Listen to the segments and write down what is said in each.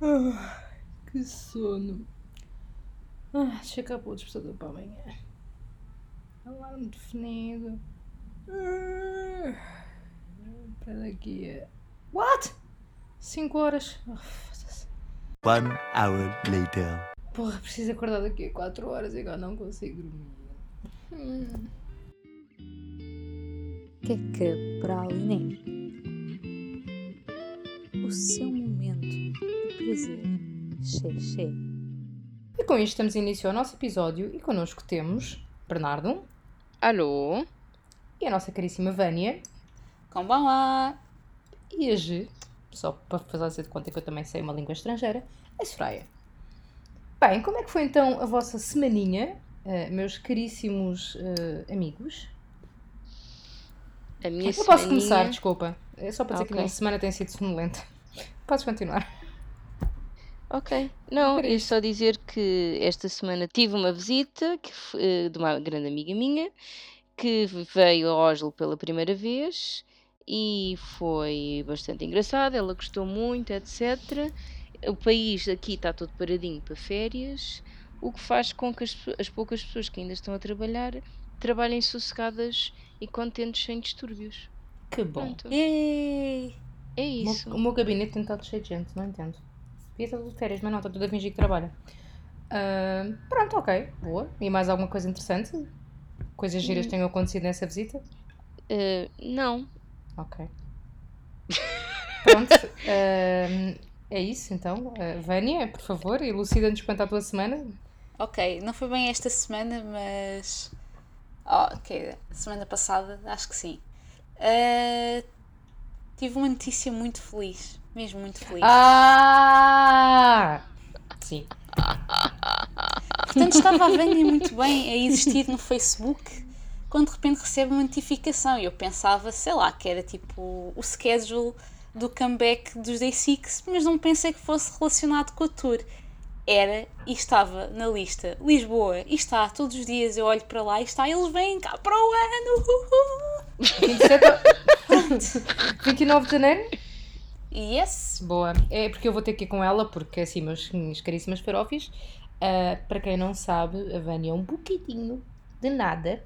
Ah, que sono. Ah, deixa cá para o despertador para amanhã. Alarme definido. Ah, para daqui a. What? 5 horas. Oh. One hour later. Porra, preciso acordar daqui a 4 horas e agora não consigo dormir. Hum. Queca Praliné. O seu momento de Xé, xé. E com isto estamos a iniciar o nosso episódio e connosco temos Bernardo Alô? e a nossa caríssima Vânia Konbanwa! e a G, só para fazer de conta que eu também sei uma língua estrangeira, a Soraya. Bem, como é que foi então a vossa semaninha, eh, meus caríssimos eh, amigos? A minha Eu posso semaninha- começar, desculpa. É só para dizer que a minha semana tem sido sonolenta. Podes continuar. Ok. Não, é só dizer que esta semana tive uma visita que eh, de uma grande amiga minha que veio ao Oslo pela primeira vez e foi bastante engraçado. Ela gostou muito, etc. O país aqui está todo paradinho para férias, o que faz com que as, as poucas pessoas que ainda estão a trabalhar trabalhem sossegadas e contentes sem distúrbios. Que bom. É O meu- isso. O meu gabinete tem estado cheio de gente, não entendo. Devia estar de férias, mas não, está tudo a fingir que trabalha. Ah, pronto, ok, boa. E mais alguma coisa interessante? Coisas giras Hum. tenham acontecido nessa visita? Eh, não, Ok. Pronto, ah, é isso então. Ah, Vânia, por favor, elucida-nos quanto à tua semana. Ok, não foi bem esta semana, mas. Oh, ok, semana passada, acho que sim. Ah, tive uma notícia muito feliz, mesmo muito feliz. Ah! Sim. Portanto, estava a Vânia muito bem a existir no Facebook quando de repente recebe uma notificação e eu pensava, sei lá, que era tipo o schedule do comeback dos Day Six, mas não pensei que fosse relacionado com a tour. Era e estava na lista Lisboa e está todos os dias eu olho para lá e está, eles vêm cá para o ano! Uhuhu! 27 a- 29 de janeiro? Yes! Boa. É porque eu vou ter que ir com ela, porque assim, meus, minhas caríssimas farófias, ah, para quem não sabe, a Vânia é um bocadinho de nada.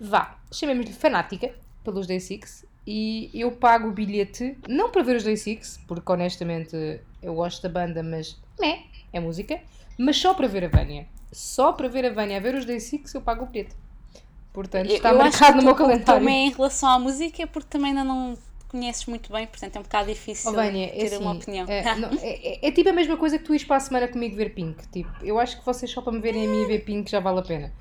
Vá, chamemos-lhe fanática pelos Day Six e eu pago o bilhete, não para ver os Day Six, porque honestamente eu gosto da banda, mas né, é música, mas só para ver a Vânia. Só para ver a Vânia a ver os Day Six eu pago o bilhete. Portanto, está eu acho marcado que no meu calendário. também em relação à música é porque também ainda não conheces muito bem, portanto é um bocado difícil Oh, Vânia, é ter assim, uma opinião. É, não, é- é- é tipo a mesma coisa que tu ires para a semana comigo ver Pink. Tipo, eu acho que vocês só para me verem a mim ver Pink já vale a pena.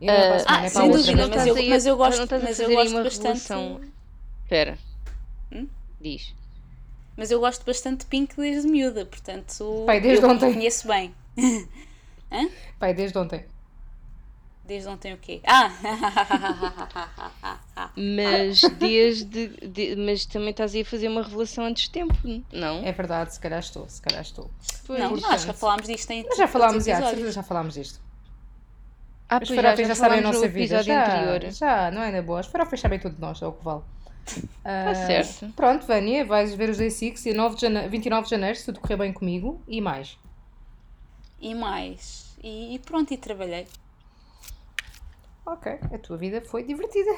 E não é ah, é para sem dúvida, mas eu- mas eu gosto- mas eu gosto uma bastante-. Espera. Hum? Diz. Mas eu gosto bastante de Pink desde miúda, portanto Pai, desde eu ontem. conheço bem. Pai, desde ontem. Desde ontem o quê? Ah! Mas desde. de- mas também estás aí a fazer uma revelação antes de tempo, não? É verdade, se calhar estou, se calhar estou. Pois. não, não, acho que já falámos disto em Mas já falámos, já, de episódios. certeza já falámos disto. Ah, pois já, já, já, sabem a nossa no vida. Já, anterior. já, não é na boa. As farofas sabem tudo de nós, é o que vale. Ah, certo. Pronto, Vânia, vais ver os Day Six e 9 de jane... 29 de janeiro, se tudo correr bem comigo. E mais. E mais. E, e pronto, e trabalhei. Ok, a tua vida foi divertida.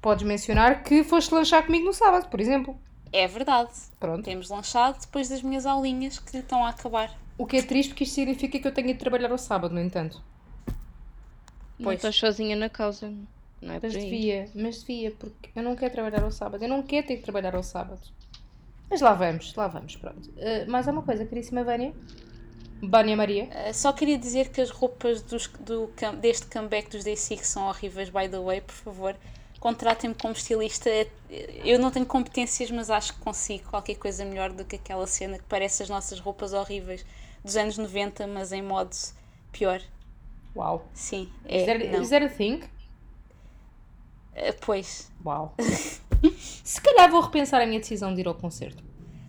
Podes mencionar que foste lanchar comigo no sábado, por exemplo. É verdade. Pronto. Temos lanchado depois das minhas aulinhas que estão a acabar. O que é triste porque isto significa que eu tenho de trabalhar ao sábado, no entanto. Não Pois. estás sozinha na causa. Não é Mas devia, mas devia, porque eu não quero trabalhar ao sábado. Eu não quero ter que trabalhar ao sábado. Mas lá vamos, lá vamos, pronto. Uh, mais alguma coisa, caríssima Vânia? Vânia Maria? Uh, só queria dizer que as roupas dos, do, deste comeback dos Day Six são horríveis, by the way, por favor. Contratem-me como estilista. Eu não tenho competências, mas acho que consigo qualquer coisa melhor do que aquela cena que parece as nossas roupas horríveis dos anos 90, mas em modo pior. Uau. Sim, Is é, that, não. is that a thing? Uh, Pois. Uau. Se calhar vou repensar a minha decisão de ir ao concerto.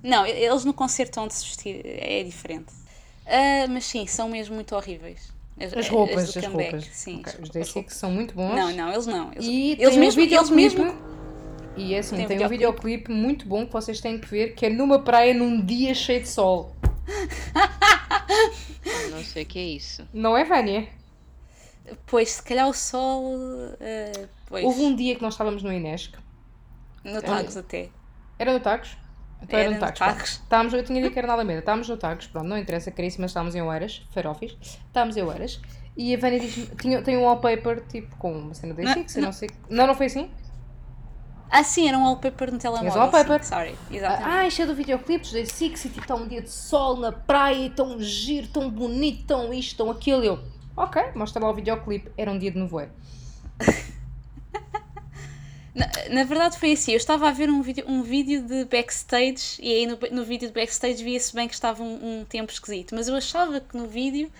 Não, eles no concerto onde se vestir é diferente. Ah, mas sim, são mesmo muito horríveis. As roupas, do as comeback, roupas. Sim, Ok, as- Os as roupas. são muito bons. Não, não, eles não. Eles, E eles tem mesmo, um eles mesmo. E é assim, Tem um tem um videoclipe muito bom que vocês têm que ver, que é numa praia num dia cheio de sol. Não sei o que é isso. Não é, Vânia? Pois, se calhar o sol. pois, Houve um dia que nós estávamos no Inesc. no Tagos até. Era no Tacos? Então era, Era no. Tacos. Estávamos, eu tinha dito que era na Alameda. Estávamos no Tacos, pronto, não interessa, caríssimo, mas estávamos em Oeiras, Ferofis. Estávamos em Oeiras. E a Vânia diz tinha, tem um wallpaper, tipo, com uma cena da Não, Six, eu não sei... Não, não foi assim? Ah, sim, era um wallpaper no telemóvel. wallpaper. sim, Sorry, exatamente. Ah, isto é do videoclipe dos Day Six e tipo, está um dia de sol na praia, tão giro, tão bonito, tão isto, tão aquilo. Eu, ok, mostra lá o videoclipe, era um dia de nevoeiro. Na, na verdade foi assim, eu estava a ver um vídeo, um vídeo de backstage e aí no, no vídeo de backstage via-se bem que estava um, um tempo esquisito, mas eu achava que no vídeo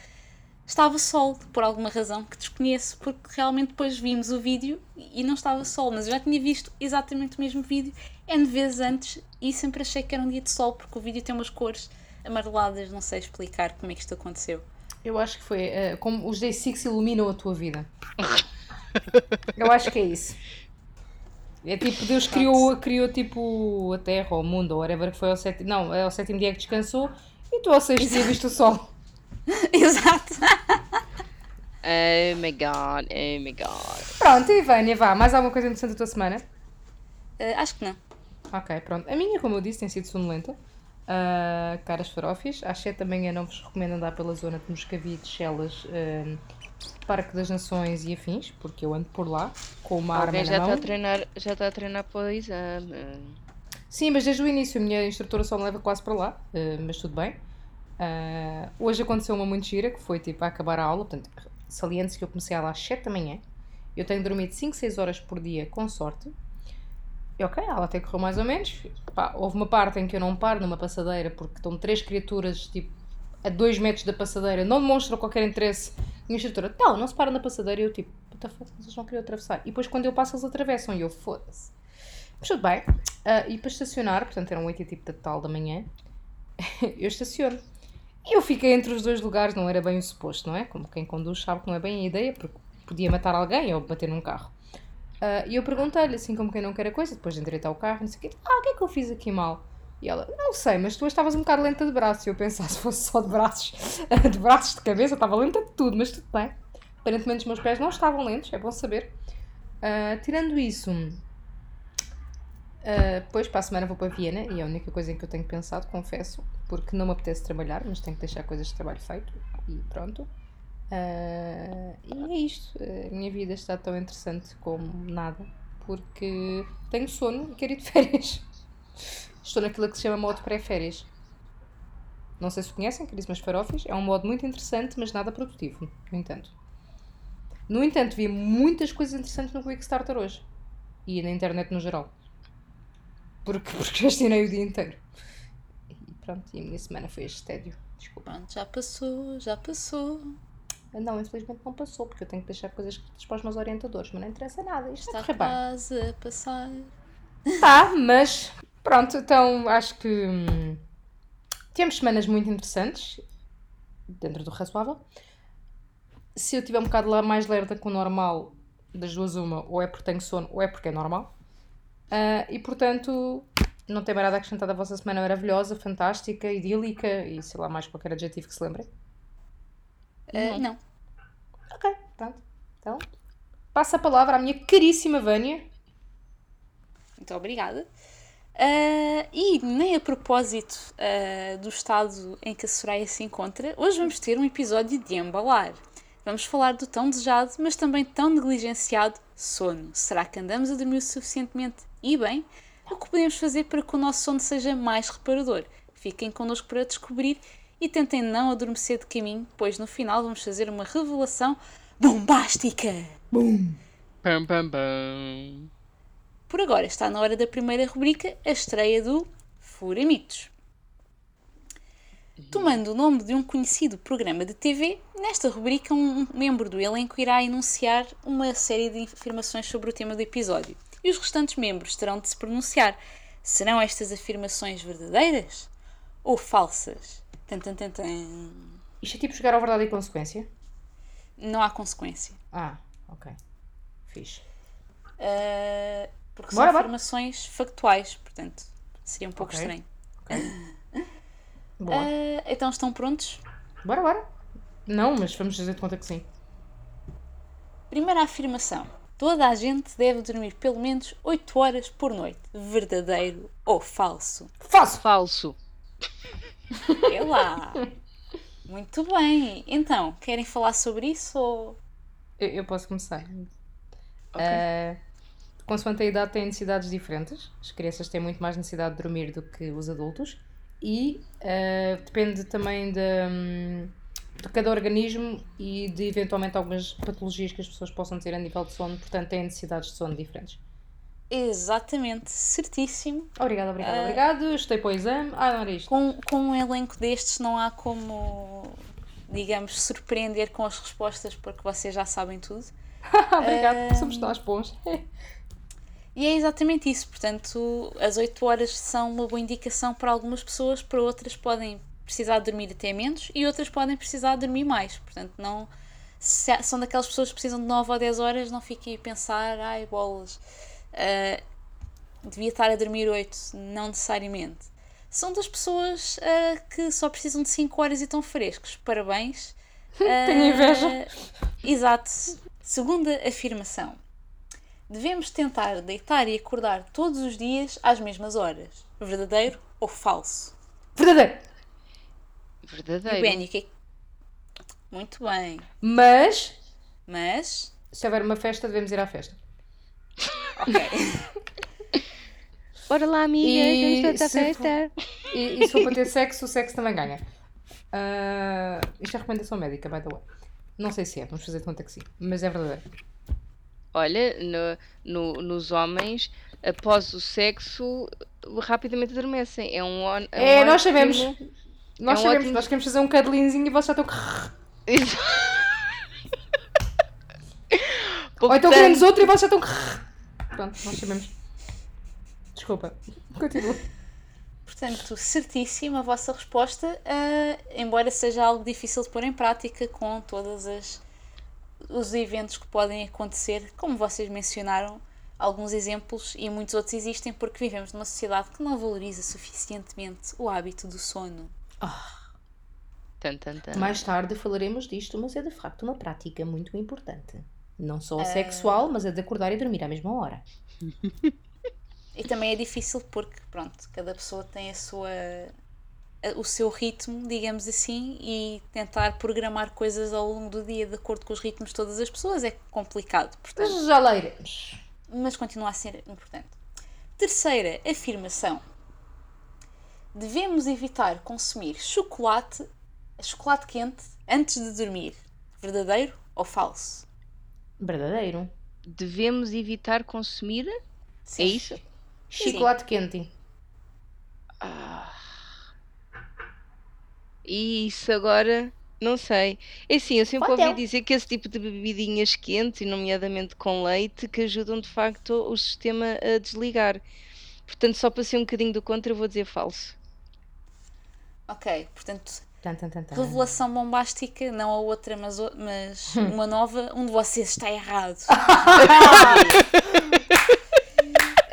estava sol, por alguma razão que desconheço, porque realmente depois vimos o vídeo e não estava sol, mas eu já tinha visto exatamente o mesmo vídeo N vezes antes e sempre achei que era um dia de sol, porque o vídeo tem umas cores amareladas, não sei explicar como é que isto aconteceu. Eu acho que foi eh, como os Day Six iluminam a tua vida. Eu acho que é isso. É tipo, Deus criou, criou tipo a Terra ou o mundo ou whatever que foi ao sétimo. Não, é ao sétimo dia que descansou e tu ao sexto dia viste o sol. Exato! Oh my god, oh my god. Pronto, e Vânia, vá, mais alguma coisa interessante da tua semana? Ah, acho que não. Ok, pronto. A minha, como eu disse, tem sido sonolenta. Ah, caras farofis. Às 7 da manhã não vos recomendo andar pela zona de Moscavide, Chelas, ah, Parque das Nações e afins, porque eu ando por lá com uma arma Alguém na já mão. está a treinar, já está a treinar para o exame. Sim, mas desde o início a minha instrutora só me leva quase para lá, eh, mas tudo bem. Ah, hoje aconteceu uma muito gira, que foi tipo a acabar a aula, portanto, saliente-se que eu comecei a aula às 7 da manhã. Eu tenho dormido 5, 6 horas por dia, com sorte. E ok, a aula até correu mais ou menos. Pá, houve uma parte em que eu não paro numa passadeira, porque estão três criaturas, tipo, a 2 metros da passadeira, não demonstram qualquer interesse. Minha instrutora, tal, não se param na passadeira. E eu tipo, puta foda, vocês não queriam atravessar. E depois quando eu passo, eles atravessam. E eu, foda-se. Mas tudo bem. Ah, e para estacionar, portanto eram 8 e tipo da tal da manhã, eu estaciono. E eu fiquei entre os dois lugares, não era bem o suposto, não é? Como quem conduz sabe que não é bem a ideia, porque podia matar alguém ou bater num carro. Ah, e eu perguntei-lhe, assim como quem não quer a coisa, depois de endireitar o carro, não sei o quê, ah, o que é que eu fiz aqui mal? E ela, não sei, mas tu estavas um bocado lenta de braço. E eu pensava, se fosse só de braços, de braços de cabeça, estava lenta de tudo, mas tudo bem. Aparentemente os meus pés não estavam lentos, é bom saber. Ah, tirando isso, ah, depois para a semana vou para Viena e é a única coisa em que eu tenho pensado, confesso, porque não me apetece trabalhar, mas tenho que deixar coisas de trabalho feito e pronto. Ah, e é isto. A minha vida está tão interessante como nada, porque tenho sono e quero ir de férias. Estou naquilo que se chama modo pré-férias. Não sei se conhecem, caríssimas farofas, é um modo muito interessante, mas nada produtivo, no entanto. No entanto, vi muitas coisas interessantes no Quickstarter hoje. E na internet no geral. Porque procrastinei o dia inteiro. E pronto, e a minha semana foi este tédio. Desculpa. Pronto, já passou, já passou. Não, infelizmente não passou, porque eu tenho que deixar coisas escritas para os meus orientadores, mas não interessa nada. Isto Está bem. quase a passar. Tá, mas pronto, então acho que hum, temos semanas muito interessantes, dentro do razoável. Se eu tiver um bocado lá mais lerda que o normal, das duas uma, ou é porque tenho sono, ou é porque é normal. Ah, e portanto, não tem mais nada a acrescentar da vossa semana maravilhosa, fantástica, idílica e sei lá mais qualquer adjetivo que se lembre. Ah, não. Ok, pronto. Então, passa a palavra à minha caríssima Vânia. Muito obrigada. Ah, e nem a propósito ah, do estado em que a Soraya se encontra, hoje vamos ter um episódio de embalar. Vamos falar do tão desejado, mas também tão negligenciado sono. Será que andamos a dormir o suficientemente e bem? O que podemos fazer para que o nosso sono seja mais reparador? Fiquem connosco para descobrir e tentem não adormecer de caminho, pois no final vamos fazer uma revelação bombástica. Pam, pam, pam. Por agora está na hora da primeira rubrica, a estreia do Furamitos. Tomando o nome de um conhecido programa de TV, nesta rubrica um membro do elenco irá enunciar uma série de afirmações sobre o tema do episódio. E os restantes membros terão de se pronunciar. Serão estas afirmações verdadeiras ou falsas? Tan, tan, tan, tan. Isto é tipo jogar ao verdade e consequência? Não há consequência. Ah, ok. Fixe. Ah, porque Bora, são bora. afirmações factuais, portanto seria um pouco Ok. estranho. Boa. Ah, então estão prontos? Bora, bora. Não, mas vamos fazer de conta que sim. Primeira afirmação. Toda a gente deve dormir pelo menos 8 horas por noite. Verdadeiro ou falso? Faço! Falso. É lá! Muito bem. Então, querem falar sobre isso ou. Eu, eu posso começar. Eh, consoante a idade, têm necessidades diferentes. As crianças têm muito mais necessidade de dormir do que os adultos. E eh, depende também de, hum, de cada organismo e de eventualmente algumas patologias que as pessoas possam ter a nível de sono. Portanto, têm necessidades de sono diferentes. Exatamente, certíssimo. Obrigada, obrigada, obrigado. Estudei para o exame. Ah, não era isto. Com, com um elenco destes, não há como, digamos, surpreender com as respostas, porque vocês já sabem tudo. obrigada, somos nós bons. E é exatamente isso. Portanto, as 8 horas são uma boa indicação para algumas pessoas, para outras podem precisar dormir até menos e outras podem precisar dormir mais. Portanto, não. Se são daquelas pessoas que precisam de 9 ou 10 horas, não fiquem a pensar, ai bolas, ah, devia estar a dormir 8. Não necessariamente. São das pessoas ah, que só precisam de 5 horas e estão frescos. Parabéns. Tenho inveja. Ah, Exato. Segunda afirmação. Devemos tentar deitar e acordar todos os dias às mesmas horas. Verdadeiro ou falso? Verdadeiro! E Verdadeiro. Benny, o que Muito bem. Mas, Mas. se houver uma festa, devemos ir à festa. Ok. Bora lá, amigas, E vamos para a se festa. E, e se for para ter sexo, o sexo também ganha. Ah, isto é recomendação médica, by the way. Não sei se é, vamos fazer de conta que sim. Mas é verdadeiro. Olha, no- no- nos homens, após o sexo, rapidamente adormecem. É um on- É, um nós sabemos. ótimo- Nós É um sabemos, ótimo- nós queremos fazer um cuddlingzinho e vocês já estão. Ou então queremos outro e vocês já estão. Pronto, nós sabemos. Desculpa. Continua. Portanto, certíssima a vossa resposta, ah, embora seja algo difícil de pôr em prática com todos os eventos que podem acontecer, como vocês mencionaram, alguns exemplos e muitos outros existem porque vivemos numa sociedade que não valoriza suficientemente o hábito do sono. Tan, tan, tan. Mais tarde falaremos disto, mas é de facto uma prática muito importante. Não só a sexual, mas a de acordar e dormir à mesma hora. E também é difícil porque, pronto, cada pessoa tem a sua o seu ritmo, digamos assim, e tentar programar coisas ao longo do dia de acordo com os ritmos de todas as pessoas é complicado. Portanto, Mas já lá iremos. mas continua a ser importante. Terceira afirmação. Devemos evitar consumir chocolate, chocolate quente antes de dormir. Verdadeiro ou falso? Verdadeiro. Devemos evitar consumir? Sim. É isso? Chocolate quente. E isso agora, não sei. É assim, eu sempre Pode ouvi dizer que esse tipo de bebidinhas quentes, e nomeadamente com leite, que ajudam de facto o sistema a desligar. Portanto, só para ser um bocadinho do contra, eu vou dizer falso. Ok, portanto, Tan, tan, tan, tan. revelação bombástica, não a outra, mas, o- mas uma nova, um de vocês está errado.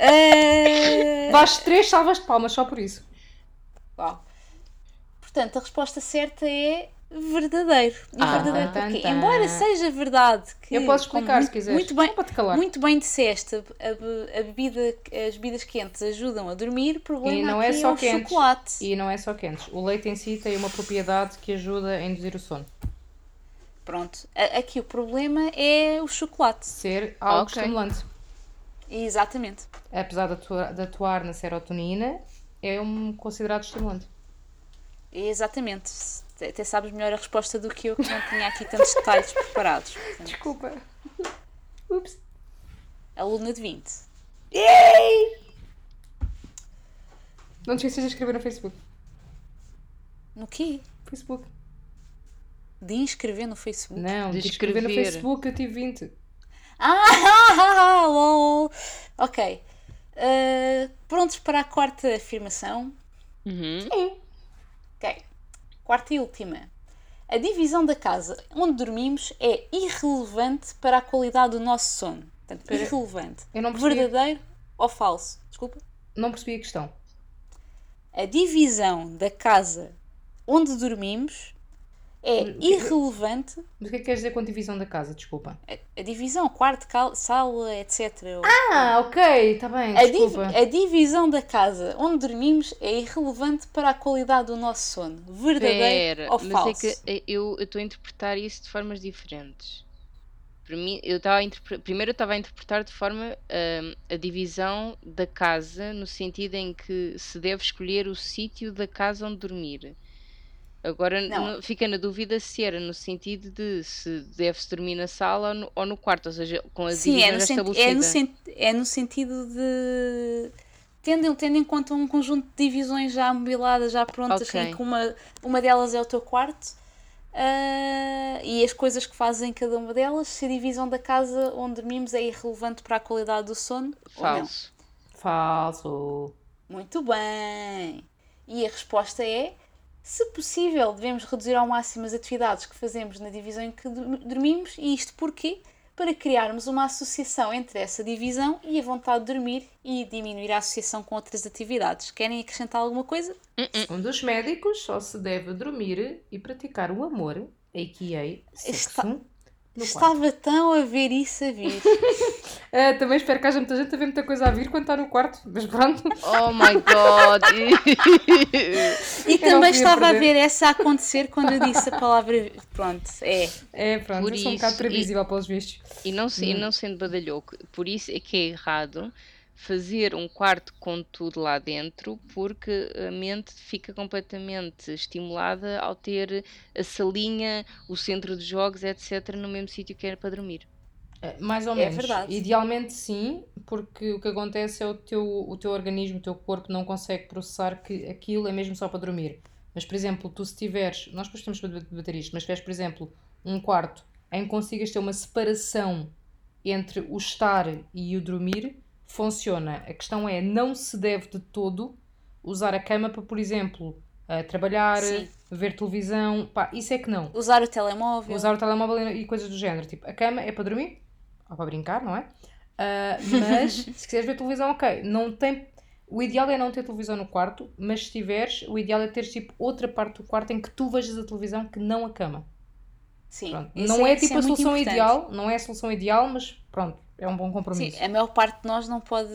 Eh, Vais três salvas de palmas só por isso. Uau. Portanto, a resposta certa é verdadeiro. E Ah. verdadeiro Tan, porquê? tan. Embora seja verdade que. Eu posso explicar como se quiseres. Muito bem, te calar. muito bem disseste, a, a bebida, as bebidas quentes ajudam a dormir, o problema E não é aqui só o quentes. chocolate. E não é só quentes. O leite em si tem uma propriedade que ajuda a induzir o sono. Pronto, A- aqui o problema é o chocolate. Ser algo Ok. estimulante. Exatamente. Apesar de atuar, de atuar na serotonina, é um considerado estimulante. Exatamente. Até sabes melhor a resposta do que eu, que não tinha aqui tantos detalhes preparados. Portanto, Desculpa. Ups. aluna de 20. Não te esqueças de escrever no Facebook. No quê? Facebook. De inscrever no Facebook? Não, De de escrever no. Facebook eu tive 20. Ah, lol. Ok. Uh, prontos para a quarta afirmação? Uhum. Ok. Quarta e última. A divisão da casa onde dormimos é irrelevante para a qualidade do nosso sono. Portanto, irrelevante. Eu não percebi. Verdadeiro ou falso? Desculpa. Não percebi a questão. A divisão da casa onde dormimos é que- irrelevante. Mas o que é que queres dizer com divisão da casa? Desculpa. A, a divisão, quarto, cal- sala, etc. Ah, ok, está bem, A, div- a divisão da casa onde dormimos é irrelevante para a qualidade do nosso sono. Verdadeiro Pera, ou mas falso? é que eu estou a interpretar isso de formas diferentes. Para mim, eu estava a interpre- primeiro eu estava a interpretar de forma hum, a divisão da casa, no sentido em que se deve escolher o sítio da casa onde dormir. Agora Não. fica na dúvida se era no sentido de se deve-se dormir na sala ou no, ou no quarto, ou seja, com a Sim, é no, é, no é no sentido de. Tendo, tendo em conta um conjunto de divisões já mobiladas, já prontas, Ok. em que uma, uma delas é o teu quarto ah, e as coisas que fazes em cada uma delas, se a divisão da casa onde dormimos é irrelevante para a qualidade do sono ou não. Falso. Falso. Muito bem! E a resposta é: se possível, devemos reduzir ao máximo as atividades que fazemos na divisão em que dormimos, e isto porquê? Para criarmos uma associação entre essa divisão e a vontade de dormir e diminuir a associação com outras atividades. Querem acrescentar alguma coisa? Segundo os médicos, só se deve dormir e praticar o amor, a.k.a. sexo, Está- no quarto. Estava tão a ver isso a vir. Ah, também espero que haja muita gente a ver muita coisa a vir quando está no quarto, mas pronto. Oh my god! E não também estava a ver essa a acontecer quando eu disse a palavra. Pronto, é. É, pronto, Por eu sou um bocado isso, e- previsível pelos vistos. E não, se- e não sendo badalhoco, por isso é que é errado fazer um quarto com tudo lá dentro, porque a mente fica completamente estimulada ao ter a salinha, o centro de jogos, etc., no mesmo sítio que era para dormir. É, Mais ou É menos. verdade. Idealmente sim, porque o que acontece é o teu, o teu organismo, o teu corpo não consegue processar que aquilo é mesmo só para dormir. Mas, por exemplo, tu se tiveres, nós depois temos debater isto, mas se tiveres, por exemplo, um quarto em que consigas ter uma separação entre o estar e o dormir, funciona. A questão é, não se deve de todo usar a cama para, por exemplo, eh, trabalhar, Sim. ver televisão, pá, isso é que não. Usar o telemóvel. Usar o telemóvel e coisas do género. Tipo, a cama é para dormir, ou para brincar, não é? Ah, mas se quiseres ver televisão, ok. Não tem... O ideal é não ter televisão no quarto, mas se tiveres, o ideal é ter tipo outra parte do quarto em que tu vejas a televisão que não a cama. Sim. Não é, isso tipo a muito solução importante. ideal, não é a solução ideal, mas pronto, é um bom compromisso. Sim, a maior parte de nós não pode,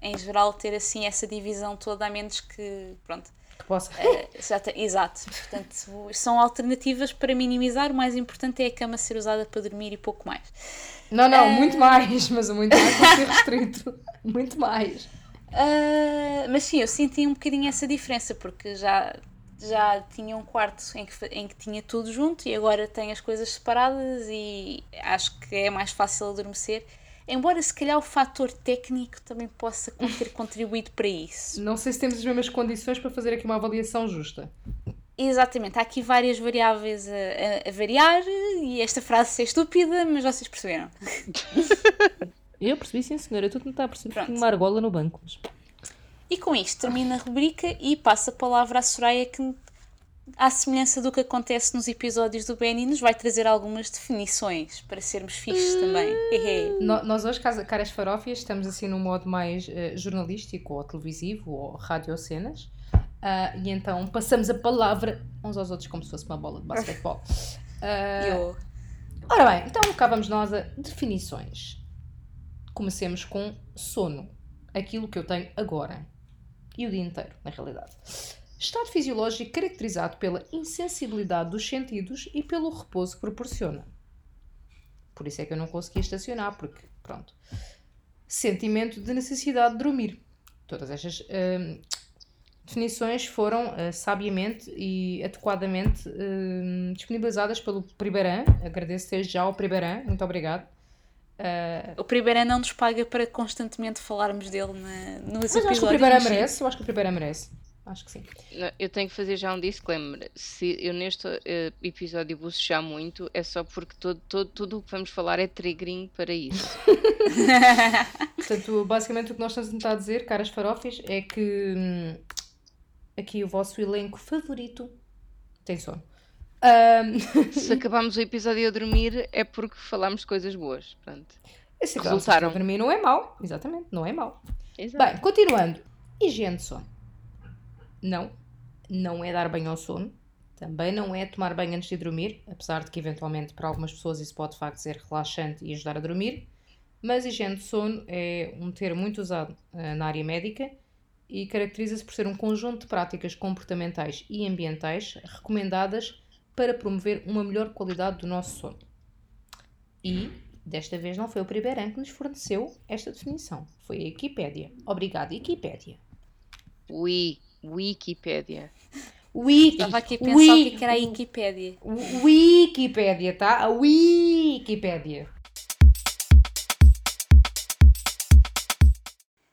em geral, ter assim essa divisão toda, a menos que. Pronto. Que possa. te- exato. Portanto, são alternativas para minimizar. O mais importante é a cama ser usada para dormir e pouco mais. Não, não, Ah. muito mais, mas o muito mais pode ser restrito. Muito mais. Ah, mas sim, eu senti um bocadinho essa diferença, porque já, já tinha um quarto em que, em que tinha tudo junto e agora tenho as coisas separadas e acho que é mais fácil adormecer. Embora se calhar o fator técnico também possa ter contribuído para isso. Não sei se temos as mesmas condições para fazer aqui uma avaliação justa. Exatamente, há aqui várias variáveis a, a- a variar e esta frase é estúpida, mas vocês perceberam. Eu percebi, sim, senhora. Tu não está a perceber Pronto. uma argola no banco. Mas... E com isto termina a rubrica e passa a palavra à Soraya que, à semelhança do que acontece nos episódios do Benny, nos vai trazer algumas definições para sermos fixes também. No- Nós hoje, caras farófias, estamos assim num modo mais eh, jornalístico ou televisivo ou radiocenas. Ah, e então passamos a palavra uns aos outros como se fosse uma bola de basquetebol. Eu- ora bem, então cá vamos nós a definições. Comecemos com sono. Aquilo que eu tenho agora. E o dia inteiro, na realidade. Estado fisiológico caracterizado pela insensibilidade dos sentidos e pelo repouso que proporciona. Por isso é que eu não conseguia estacionar, porque, pronto. Sentimento de necessidade de dormir. Todas estas hum, definições foram eh, sabiamente e adequadamente hum, disponibilizadas pelo Priberan. Agradeço desde já ao Priberan, muito obrigado. Eh, O primeiro não nos paga para constantemente falarmos dele na, nos mas eu acho que o episódios. Mas sim. merece, eu acho que o Priberan merece. Acho que sim. Não, Eu tenho que fazer já um disclaimer. Se eu neste eh, episódio bucejar muito, é só porque todo, todo, tudo o que vamos falar é triggering para isso. Portanto, basicamente o que nós estamos a tentar dizer, caras farófias, é que hum, aqui o vosso elenco favorito tem sono. Ahm, Se acabamos o episódio a dormir, é porque falámos de coisas boas. Pronto. Resultaram. Para mim não é mau, exatamente, não é mau. Exato. Bem, continuando. Higiene de sono. Não, não é dar banho ao sono. Também não é tomar banho antes de dormir, apesar de que eventualmente para algumas pessoas isso pode de facto ser relaxante e ajudar a dormir. Mas higiene de sono é um termo muito usado uh, na área médica e caracteriza-se por ser um conjunto de práticas comportamentais e ambientais recomendadas para promover uma melhor qualidade do nosso sono. E, desta vez, não foi o Priberan que nos forneceu esta definição, foi a Wikipédia. Obrigada, Wikipédia. Ui, Wikipédia. Wiki, Estava aqui a pensar Wiki- o que era a Wikipédia. Wikipédia, tá? A Wikipédia.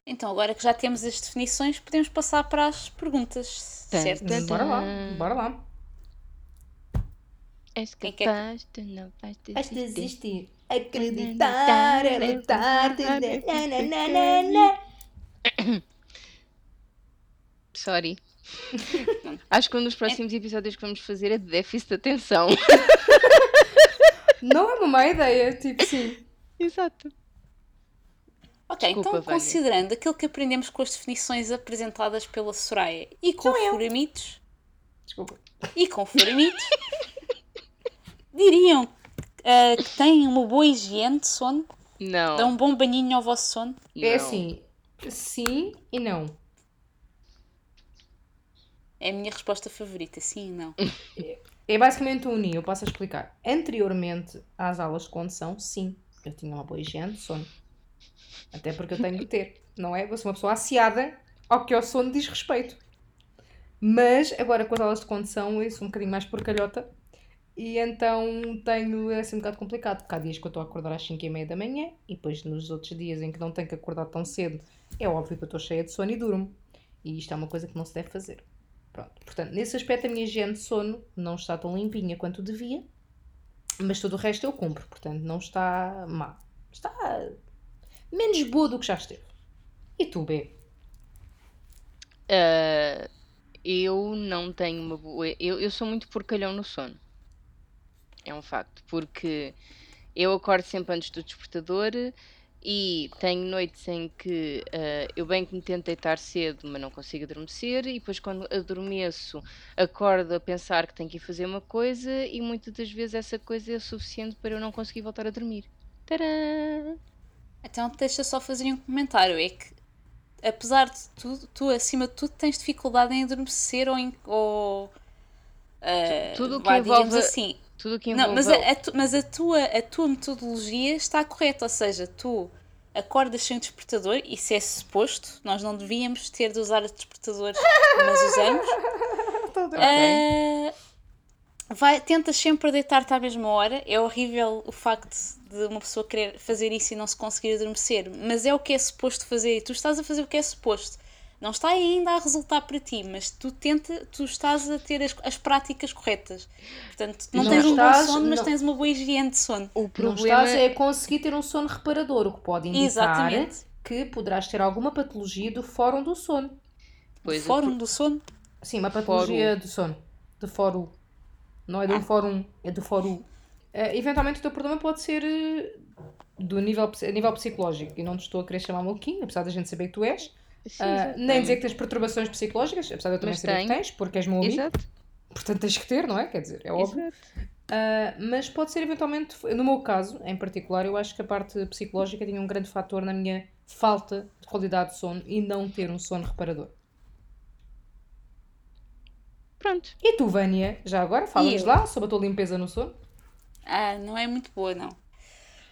Então, agora que já temos as definições, podemos passar para as perguntas, Tan, certo? tan, Bora lá, bora lá. És capaz de não vais Vais desistir. desistir. Acreditar é lutar. Sorry. Acho que um dos próximos episódios que vamos fazer é de déficit de atenção. Não é uma má ideia, tipo, sim. Exato. Ok, Desculpa, então Vânia. considerando aquilo que aprendemos com as definições apresentadas pela Soraya e com furamitos, Desculpa. e com furamitos, diriam ah, que têm uma boa higiene de sono? Não. Dão um bom banhinho ao vosso sono? É não. assim, sim e não. É a minha resposta favorita, sim e não. É basicamente um uni, eu passo a explicar. Anteriormente às aulas de condução, sim, eu tinha uma boa higiene de sono. Até porque eu tenho de ter, não é? Eu sou uma pessoa aciada ao que ao sono diz respeito. Mas agora com as aulas de condução eu sou um bocadinho mais porcalhota e então tenho é assim um bocado complicado, porque há dias que eu estou a acordar às 5 e meia da manhã e depois nos outros dias em que não tenho que acordar tão cedo, é óbvio que eu estou cheia de sono e durmo. E isto é uma coisa que não se deve fazer. Pronto. Portanto, nesse aspecto a minha higiene de sono não está tão limpinha quanto devia, mas todo o resto eu cumpro. Portanto, não está má. Está menos boa do que já esteve. E tu, B? Ah, eu não tenho uma boa. Eu, eu sou muito porcalhão no sono. É um facto. Porque eu acordo sempre antes do despertador e tenho noites em que ah, eu bem que me tento deitar cedo, mas não consigo adormecer. E depois, quando adormeço, acordo a pensar que tenho que ir fazer uma coisa e muitas das vezes essa coisa é suficiente para eu não conseguir voltar a dormir. Tadã! Então deixa só fazer um comentário, é que apesar de tudo, tu acima de tudo tens dificuldade em adormecer ou em ou, ah, Tudo o que vá, digamos envolve- assim. Tudo que Não, mas, a, a tu- mas a, tua, a tua metodologia está correta, ou seja, tu acordas sem despertador, isso é suposto, nós não devíamos ter de usar os despertadores, mas usamos. Ah, vai, tentas sempre deitar-te à mesma hora. É horrível o facto de uma pessoa querer fazer isso e não se conseguir adormecer, mas é o que é suposto fazer e tu estás a fazer o que é suposto. Não está ainda a resultar para ti, mas tu tenta, tu estás a ter as, as práticas corretas. Portanto, não, Não tens um bom estás- sono, mas não- tens uma boa higiene de sono. O Não problema estás a conseguir ter um sono reparador, o que pode indicar Exatamente. que poderás ter alguma patologia do fórum do sono. Pois, Fórum do sono. Sim, uma patologia do sono. De fórum. Não é de um fórum, é do fórum. Eh, eventualmente o teu problema pode ser eh, do nível, a nível psicológico. E não te estou a querer chamar maluquinho, apesar da gente saber que tu és. Sim, Ah, exato, nem tenho. dizer que tens perturbações psicológicas, apesar de eu também Mas saber que tenho. tens, porque és meu amigo. Exato. Portanto tens que ter, não é? Quer dizer, é óbvio. Ah, mas pode ser eventualmente, no meu caso, em particular, eu acho que a parte psicológica tinha um grande fator na minha falta de qualidade de sono e não ter um sono reparador. Pronto. E tu, Vânia, já agora, fala-nos eu? lá sobre a tua limpeza no sono. Ah, não é muito boa, não.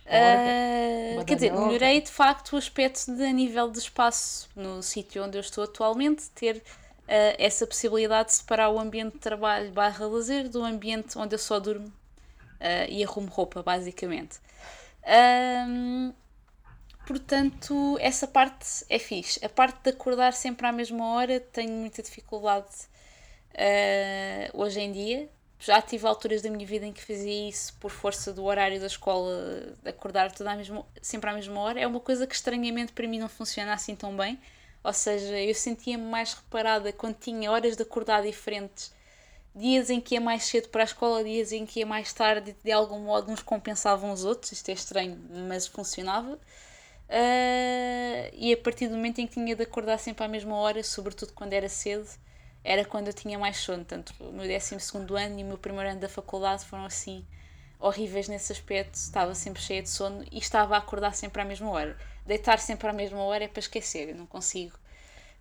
Ah, quer dizer, melhorei de facto o aspecto de a nível de espaço no sítio onde eu estou atualmente, ter ah, essa possibilidade de separar o ambiente de trabalho barra lazer do ambiente onde eu só durmo ah, e arrumo roupa, basicamente. Ahm, portanto, essa parte é fixe. A parte de acordar sempre à mesma hora, tenho muita dificuldade hoje em dia. Já tive alturas da minha vida em que fazia isso por força do horário da escola, de acordar tudo à mesma, sempre à mesma hora. É uma coisa que estranhamente para mim não funciona assim tão bem. Ou seja, eu sentia-me mais reparada quando tinha horas de acordar diferentes. Dias em que ia mais cedo para a escola, dias em que ia mais tarde, de algum modo uns compensavam os outros. Isto é estranho, mas funcionava. Ah, e a partir do momento em que tinha de acordar sempre à mesma hora, sobretudo quando era cedo, era quando eu tinha mais sono. Tanto o meu 12 ano e o meu primeiro ano da faculdade foram assim horríveis nesse aspecto. Estava sempre cheia de sono e estava a acordar sempre à mesma hora. Deitar sempre à mesma hora é para esquecer, eu não consigo.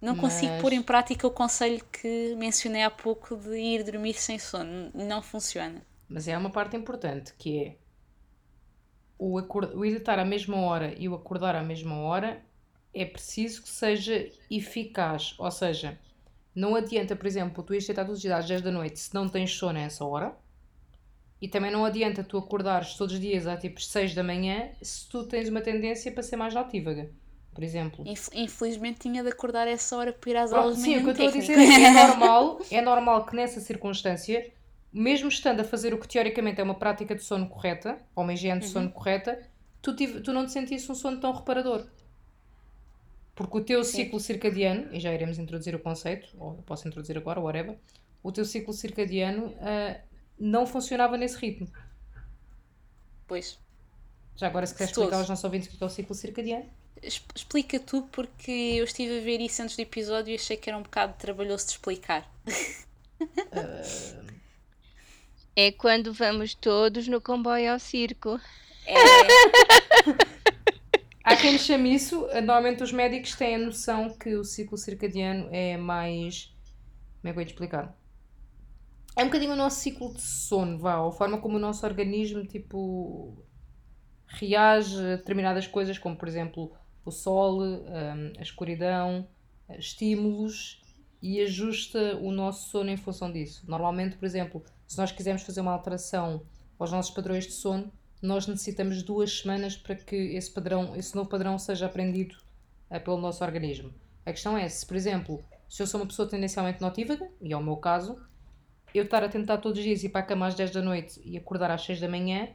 Não consigo Mas- pôr em prática o conselho que mencionei há pouco de ir dormir sem sono. Não funciona. Mas é uma parte importante que é o, acor- o ir deitar à mesma hora e o acordar à mesma hora é preciso que seja eficaz. Ou seja, não adianta, por exemplo, tu ires deitar todos os dias às 10 da noite se não tens sono a essa hora. E também não adianta tu acordares todos os dias às tipo 6 da manhã se tu tens uma tendência para ser mais notívaga. Por exemplo. Inf- Infelizmente tinha de acordar a essa hora para ir às aulas de sim, o que eu estou a dizer é que é normal, é normal que nessa circunstância, mesmo estando a fazer o que teoricamente é uma prática de sono correta, ou uma higiene de Uhum. sono correta, tu, tive- tu não te sentisse um sono tão reparador. Porque o teu Sim. ciclo circadiano, e já iremos introduzir o conceito, ou eu posso introduzir agora, whatever, o teu ciclo circadiano ah, não funcionava nesse ritmo. Pois. Já agora, se quiseres explicar aos nossos ouvintes o que é o ciclo circadiano. Explica tu, porque eu estive a ver isso antes do episódio e achei que era um bocado trabalhoso de explicar. É quando vamos todos no comboio ao circo. É, Há quem chame isso, eh, normalmente os médicos têm a noção que o ciclo circadiano é mais. Como é que eu ia explicar? É um bocadinho o nosso ciclo de sono, vá, ou a forma como o nosso organismo, tipo, reage a determinadas coisas, como por exemplo o sol, hum, a escuridão, estímulos, e ajusta o nosso sono em função disso. Normalmente, por exemplo, se nós quisermos fazer uma alteração aos nossos padrões de sono, nós necessitamos duas semanas para que esse padrão, esse novo padrão seja aprendido eh, pelo nosso organismo. A questão é, se por exemplo, se eu sou uma pessoa tendencialmente notívaga, e é o meu caso, eu estar a tentar todos os dias ir para a cama às 10 da noite e acordar às 6 da manhã,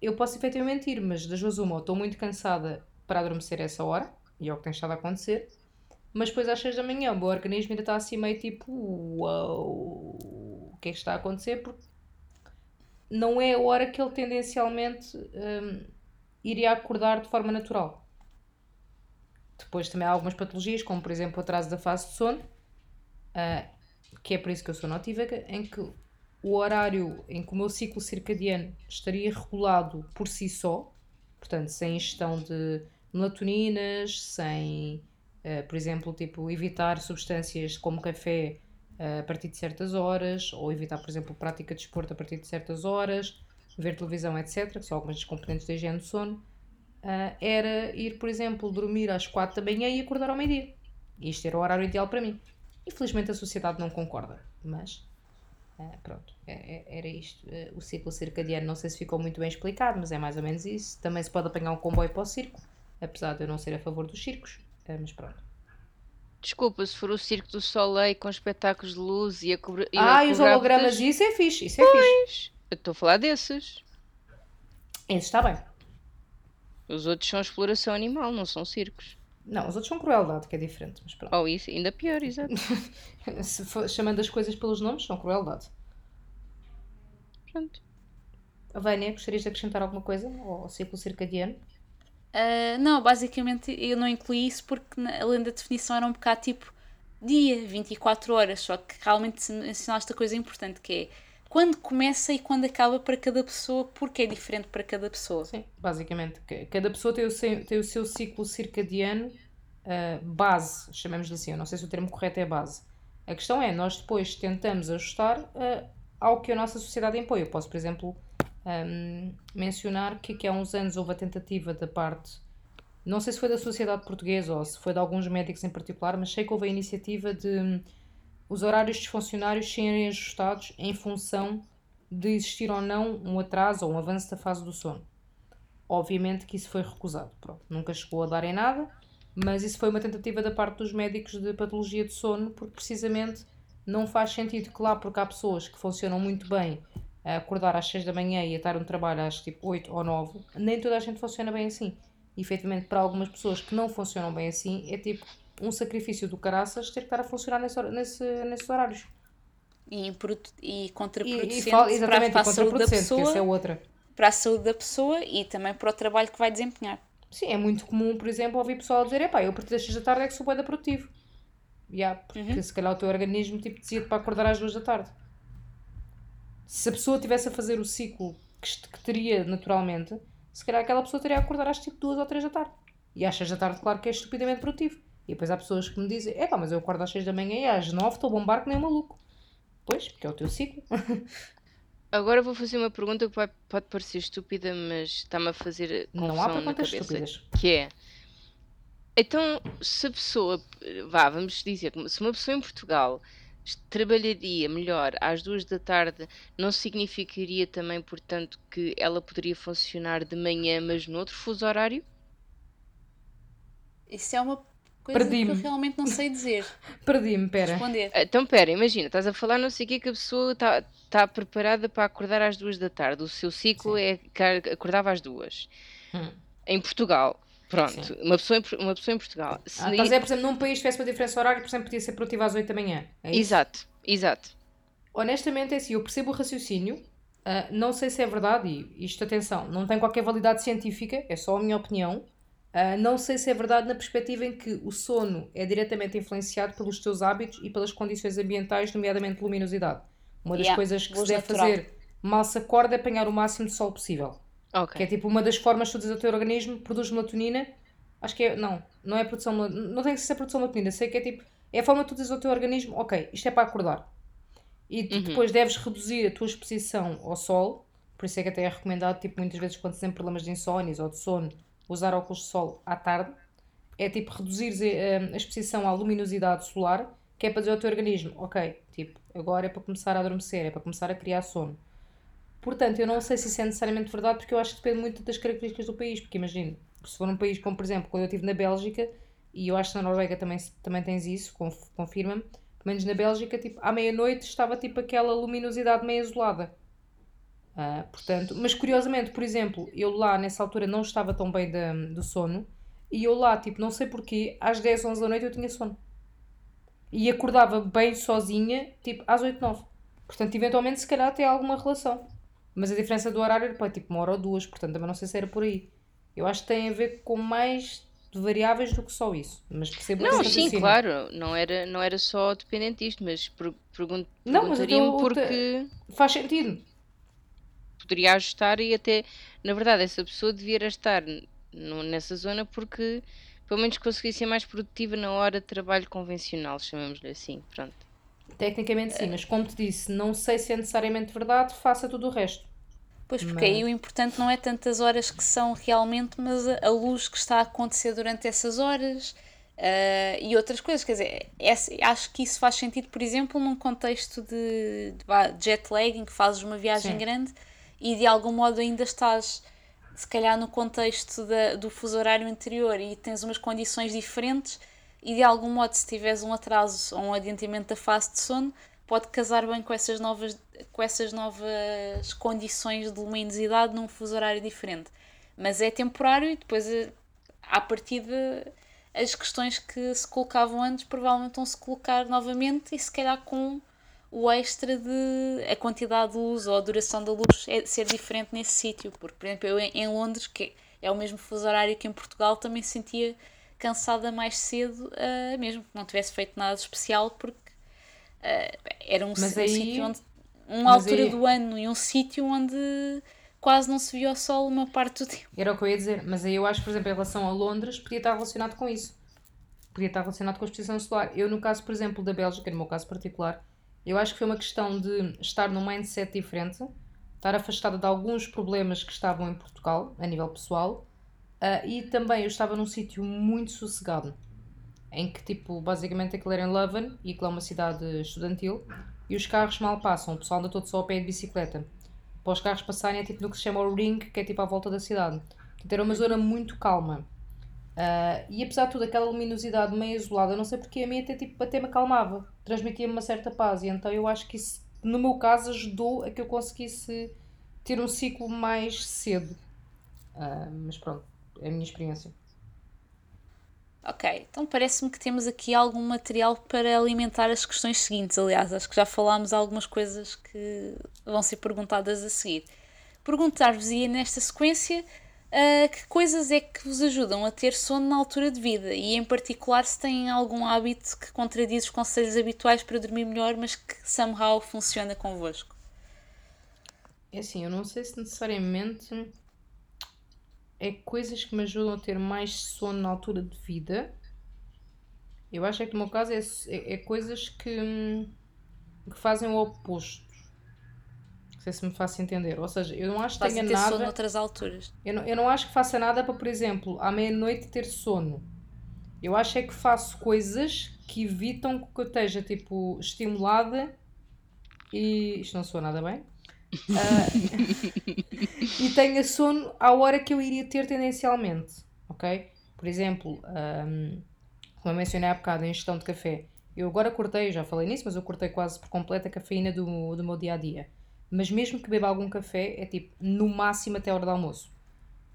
eu posso efetivamente ir, mas das duas uma, ou estou muito cansada para adormecer a essa hora, e é o que tem estado a acontecer, mas depois às 6 da manhã o meu organismo ainda está assim meio tipo, uau, o que é que está a acontecer? Porque não é a hora que ele tendencialmente hum, iria acordar de forma natural. Depois também há algumas patologias, como por exemplo o atraso da fase de sono, ah, que é por isso que eu sou notívaga, em que o horário em que o meu ciclo circadiano estaria regulado por si só, portanto, sem ingestão de melatoninas, sem, ah, por exemplo, tipo, evitar substâncias como café a partir de certas horas, ou evitar, por exemplo, prática de desporto a partir de certas horas, ver televisão, etc., que são algumas das componentes da higiene do sono, ah, era ir, por exemplo, dormir às 4 da manhã e acordar ao meio-dia. Isto era o horário ideal para mim. Infelizmente a sociedade não concorda, mas ah, pronto, é- é- era isto. Ah, o ciclo circadiano não sei se ficou muito bem explicado, mas é mais ou menos isso. Também se pode apanhar um comboio para o circo, apesar de eu não ser a favor dos circos, mas pronto. Desculpa, se for o Circo do Soleil com espetáculos de luz e a cobrar. Ah, e os hologramas, isso é fixe, isso é fixe. Eu estou a falar desses. Esse está bem. Os outros são exploração animal, não são circos. Não, os outros são crueldade, que é diferente, mas pronto. Ou isso, ainda pior, exato. For- chamando as coisas pelos nomes, são crueldade. Pronto. Vânia, gostarias de acrescentar alguma coisa ao ciclo circadiano? Ah, não, basicamente eu não incluí isso porque além da definição era um bocado tipo dia, 24 horas, só que realmente se mencionaste a coisa importante que é quando começa e quando acaba para cada pessoa, porque é diferente para cada pessoa. Sim, basicamente. ca- Cada pessoa tem o seu, tem o seu ciclo circadiano ah, base, chamemos-lhe assim. Eu não sei se o termo correto é base. A questão é, nós depois tentamos ajustar ah, ao que a nossa sociedade impõe. Eu posso, por exemplo, ahm, mencionar que aqui há uns anos houve a tentativa da parte, não sei se foi da sociedade portuguesa ou se foi de alguns médicos em particular, mas sei que houve a iniciativa de hum, os horários dos funcionários serem ajustados em função de existir ou não um atraso ou um avanço da fase do sono. Obviamente que isso foi recusado. Pronto, nunca chegou a dar em nada, mas isso foi uma tentativa da parte dos médicos de patologia de sono, porque precisamente não faz sentido que lá, porque há pessoas que funcionam muito bem a acordar às 6 da manhã e a estar no trabalho às tipo 8 ou 9, nem toda a gente funciona bem assim. E, efetivamente, para algumas pessoas que não funcionam bem assim, é tipo um sacrifício do caraças ter que estar a funcionar nesse, nesse, nesses horários. E, e E, e contraproducente fala, para, exatamente, para e a saúde da pessoa, essa é outra. para a saúde da pessoa e também para o trabalho que vai desempenhar. Sim, é muito comum, por exemplo, ouvir pessoal dizer: epá, eu a partir das 6 da tarde é que sou bué da produtivo. Yeah, porque se calhar o teu organismo tipo, dizia-te para acordar às duas da tarde. Se a pessoa tivesse a fazer o ciclo que, que teria naturalmente, se calhar aquela pessoa teria a acordar às tipo duas ou três da tarde. E às seis da tarde, claro que é estupidamente produtivo. E depois há pessoas que me dizem: é pá, mas eu acordo às seis da manhã e às nove estou a bombar que nem um maluco. Pois, porque é o teu ciclo. Agora vou fazer uma pergunta que pode parecer estúpida, mas está-me a fazer Não há confusão na perguntas cabeça. estúpidas. Que é, então, se a pessoa, vá, vamos dizer, se uma pessoa em Portugal trabalharia melhor às duas da tarde, não significaria também, portanto, que ela poderia funcionar de manhã, mas noutro fuso horário? Isso é uma coisa que eu realmente não sei dizer. Perdi-me, pera. Responder. Então, pera, imagina, estás a falar não sei o quê que a pessoa está tá preparada para acordar às duas da tarde. O seu ciclo Sim. é que acordava às duas. Hum. Em Portugal, pronto, Sim. uma pessoa, em, Por- uma pessoa em Portugal. Se Ah, estás a ver, por exemplo, num país que tivesse uma diferença horária, por exemplo, podia ser produtivo às 8 da manhã. É isso? Exato, exato. Honestamente, é assim, eu percebo o raciocínio, ah, não sei se é verdade, e isto, atenção, não tem qualquer validade científica, é só a minha opinião. Ah, não sei se é verdade na perspectiva em que o sono é diretamente influenciado pelos teus hábitos e pelas condições ambientais, nomeadamente luminosidade. Uma das Yeah, coisas que se deve natural. fazer mal se acorda é apanhar o máximo de sol possível. Que é tipo uma das formas dizes ao teu organismo produz melatonina. Acho que é. Não, não é produção. Não tem que ser produção de melatonina. Sei que é tipo. É a forma que tu dizes ao teu organismo: ok, isto é para acordar. E tu Uhum. depois deves reduzir a tua exposição ao sol. Por isso é que até é recomendado, tipo, muitas vezes quando tem problemas de insónias ou de sono, usar óculos de sol à tarde. É tipo reduzir a exposição à luminosidade solar, que é para dizer ao teu organismo: ok, tipo, agora é para começar a adormecer, é para começar a criar sono. Portanto, eu não sei se isso é necessariamente verdade, porque eu acho que depende muito das características do país. Porque imagino, se for um país como, por exemplo, quando eu estive na Bélgica, e eu acho que na Noruega também, também tens isso, conf- confirma-me, pelo menos na Bélgica, tipo, à meia-noite estava tipo aquela luminosidade meio isolada. Ah, portanto, mas curiosamente, por exemplo, eu lá nessa altura não estava tão bem do sono, e eu lá, tipo, não sei porquê, às 10, 11 da noite eu tinha sono. E acordava bem sozinha, tipo, às 8, 9. Portanto, eventualmente, se calhar tem alguma relação. Mas a diferença do horário era pá, tipo uma hora ou duas, portanto também não sei se era por aí. Eu acho que tem a ver com mais variáveis do que só isso. Mas percebo Não, sim, raciocínio. claro, não era, não era só dependente disto, mas per, pergun Não, mas porque Faz sentido. poderia ajustar e até, na verdade, essa pessoa devia estar no- nessa zona porque pelo menos conseguia ser mais produtiva na hora de trabalho convencional, chamemos-lhe assim, pronto. Tecnicamente sim, mas como te disse, não sei se é necessariamente verdade, faça tudo o resto. Pois, porque Mas- aí o importante não é tantas horas que são realmente, mas a, luz que está a acontecer durante essas horas ah, e outras coisas. Quer dizer, essa- acho que isso faz sentido, por exemplo, num contexto de, de jet lag, em que fazes uma viagem Sim. grande e de algum modo ainda estás, se calhar, no contexto da- do fuso horário anterior e tens umas condições diferentes. E de algum modo, se tiveres um atraso ou um adiantamento da fase de sono, pode casar bem com essas novas, com essas novas condições de luminosidade num fuso horário diferente. Mas é temporário e depois, eh, à partida, as questões que se colocavam antes provavelmente vão se colocar novamente e se calhar com o extra de a quantidade de luz ou a duração da luz é, ser diferente nesse sítio. Porque, por exemplo, eu em, Londres, que é o mesmo fuso horário que em Portugal, também sentia cansada mais cedo, ah, mesmo que não tivesse feito nada especial, porque era um, Mas um aí- sítio onde. Uma mas altura aí- do ano e um sítio onde quase não se via o sol uma parte do tempo. Era o que eu ia dizer. Mas aí eu acho, por exemplo, em relação a Londres, podia estar relacionado com isso. Podia estar relacionado com a exposição solar. Eu, no caso, por exemplo, da Bélgica, no meu caso particular, eu acho que foi uma questão de estar num mindset diferente, estar afastada de alguns problemas que estavam em Portugal, a nível pessoal, ah, e também eu estava num sítio muito sossegado, em que, tipo, basicamente aquilo era em Leuven, e aquilo é uma cidade estudantil, e os carros mal passam, o pessoal anda todo só a pé de bicicleta. Para os carros passarem é tipo no que se chama o ring, que é tipo à volta da cidade. Portanto, era uma zona muito calma. Ah, e apesar de tudo, aquela luminosidade meio isolada, não sei porque a mim até, tipo, até me acalmava, transmitia-me uma certa paz. E então eu acho que isso, no meu caso, ajudou a que eu conseguisse ter um ciclo mais cedo. Ah, mas pronto, é a minha experiência. Ok, então parece-me que temos aqui algum material para alimentar as questões seguintes. Aliás, acho que já falámos algumas coisas que vão ser perguntadas a seguir. Perguntar-vos-ia nesta sequência uh, que coisas é que vos ajudam a ter sono na altura de vida e, em particular, se têm algum hábito que contradiz os conselhos habituais para dormir melhor, mas que somehow funciona convosco. É assim, eu não sei se necessariamente é coisas que me ajudam a ter mais sono na altura de vida. Eu acho é que no meu caso é, é, é coisas que, que fazem o oposto. Não sei se me faço entender. Ou seja, eu não acho que tenha ter nada. sono noutras alturas. Eu não, eu não acho que faça nada para, por exemplo, à meia-noite ter sono. Eu acho é que faço coisas que evitam que eu esteja, tipo, estimulada e. Isto não soa nada bem. Ah, e tenha sono à hora que eu iria ter tendencialmente. Ok? Por exemplo, ahm, como eu mencionei há bocado, em ingestão de café. Eu agora cortei, já falei nisso, mas eu cortei quase por completo a cafeína do, do meu dia a dia. Mas mesmo que beba algum café, é tipo no máximo até a hora do almoço.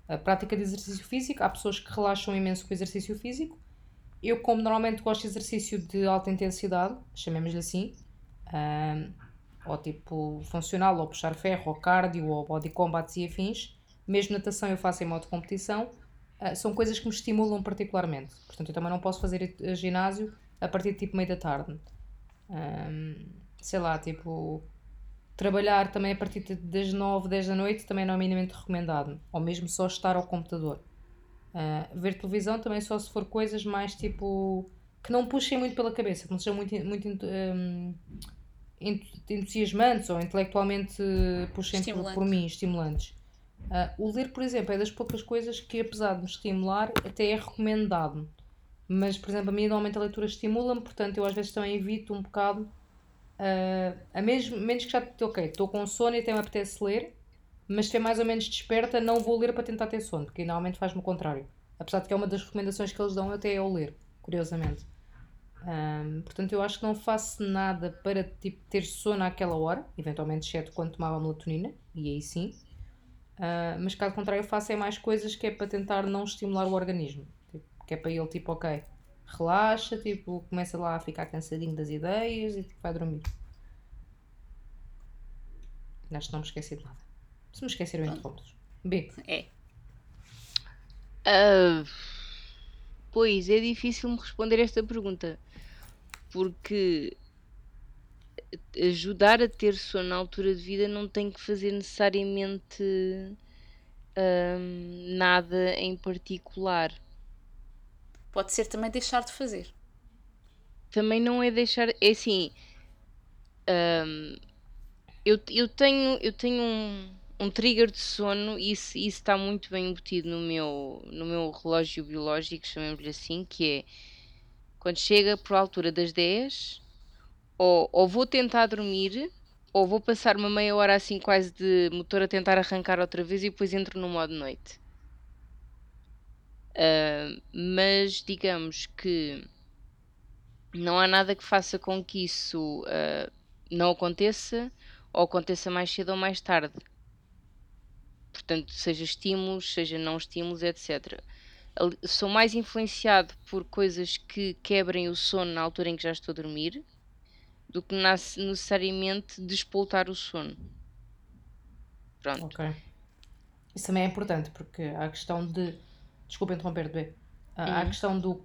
A prática de exercício físico, há pessoas que relaxam imenso com o exercício físico. Eu, como normalmente gosto de exercício de alta intensidade, chamemos-lhe assim, ahm, ou tipo funcional, ou puxar ferro, ou cardio, ou body combats e afins, mesmo natação eu faço em modo competição, ah, são coisas que me estimulam particularmente. Portanto, eu também não posso fazer ginásio a partir de tipo meio da tarde. Ahm, sei lá, tipo, trabalhar também a partir de- das 9, 10 da noite também não é minimamente recomendado. Ou mesmo só estar ao computador. Ah, ver televisão também só se for coisas mais tipo. que não puxem muito pela cabeça, que não sejam muito, muito ent- entusiasmantes ou intelectualmente puxem por, por mim, estimulantes. Ah, o ler, por exemplo, é das poucas coisas que, apesar de me estimular, até é recomendado. Mas, por exemplo, a mim normalmente a leitura estimula-me, portanto eu às vezes também evito um bocado. ah, a mesmo, menos que já, ok, estou com sono e até me apetece ler, mas se estiver mais ou menos desperta, não vou ler para tentar ter sono, porque normalmente faz-me o contrário. Apesar de que é uma das recomendações que eles dão, até é o ler, curiosamente. Ahm, portanto, eu acho que não faço nada para tipo, ter sono àquela hora, eventualmente, exceto quando tomava melatonina, e aí sim. Ah, mas caso contrário, faço é mais coisas que é para tentar não estimular o organismo. Tipo, que é para ele, tipo, ok, relaxa, tipo, começa lá a ficar cansadinho das ideias e tipo, vai dormir. Acho que não me esqueci de nada. Se me esquecer, eu interrompo-vos. B. É. Ah, pois, é difícil me responder esta pergunta. Porque ajudar a ter sono na altura de vida não tem que fazer necessariamente ahm, nada em particular. Pode ser também deixar de fazer. Também não é deixar. É assim. ahm, eu, eu tenho, eu tenho um, um trigger de sono e isso, isso está muito bem embutido no meu, no meu relógio biológico, chamemos-lhe assim, que é quando chega por altura das 10, ou, ou vou tentar dormir, ou vou passar uma meia hora assim quase de motor a tentar arrancar outra vez e depois entro no modo noite. Ah, mas digamos que não há nada que faça com que isso ah, não aconteça ou aconteça mais cedo ou mais tarde. Portanto, seja estímulos, seja não estímulos, etc. Sou mais influenciado por coisas que quebrem o sono na altura em que já estou a dormir do que necessariamente despoltar o sono. Pronto. Ok. Isso também é importante, porque há a questão de. Desculpa interromper, B. Há a questão do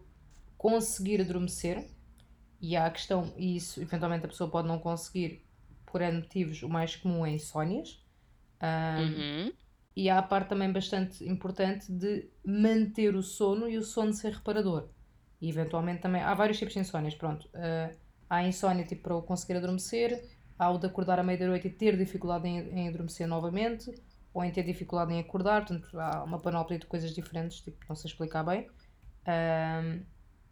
conseguir adormecer e há a questão, e isso eventualmente a pessoa pode não conseguir por N motivos, o mais comum é insónias. Uhum. E há a parte também bastante importante de manter o sono e o sono ser reparador. E eventualmente também. Há vários tipos de insónias, pronto. Ah, há a insónia tipo para eu conseguir adormecer, há o de acordar à meia da noite e ter dificuldade em, em adormecer novamente, ou em ter dificuldade em acordar, portanto há uma panóplia de coisas diferentes, tipo, não sei explicar bem. Ahm,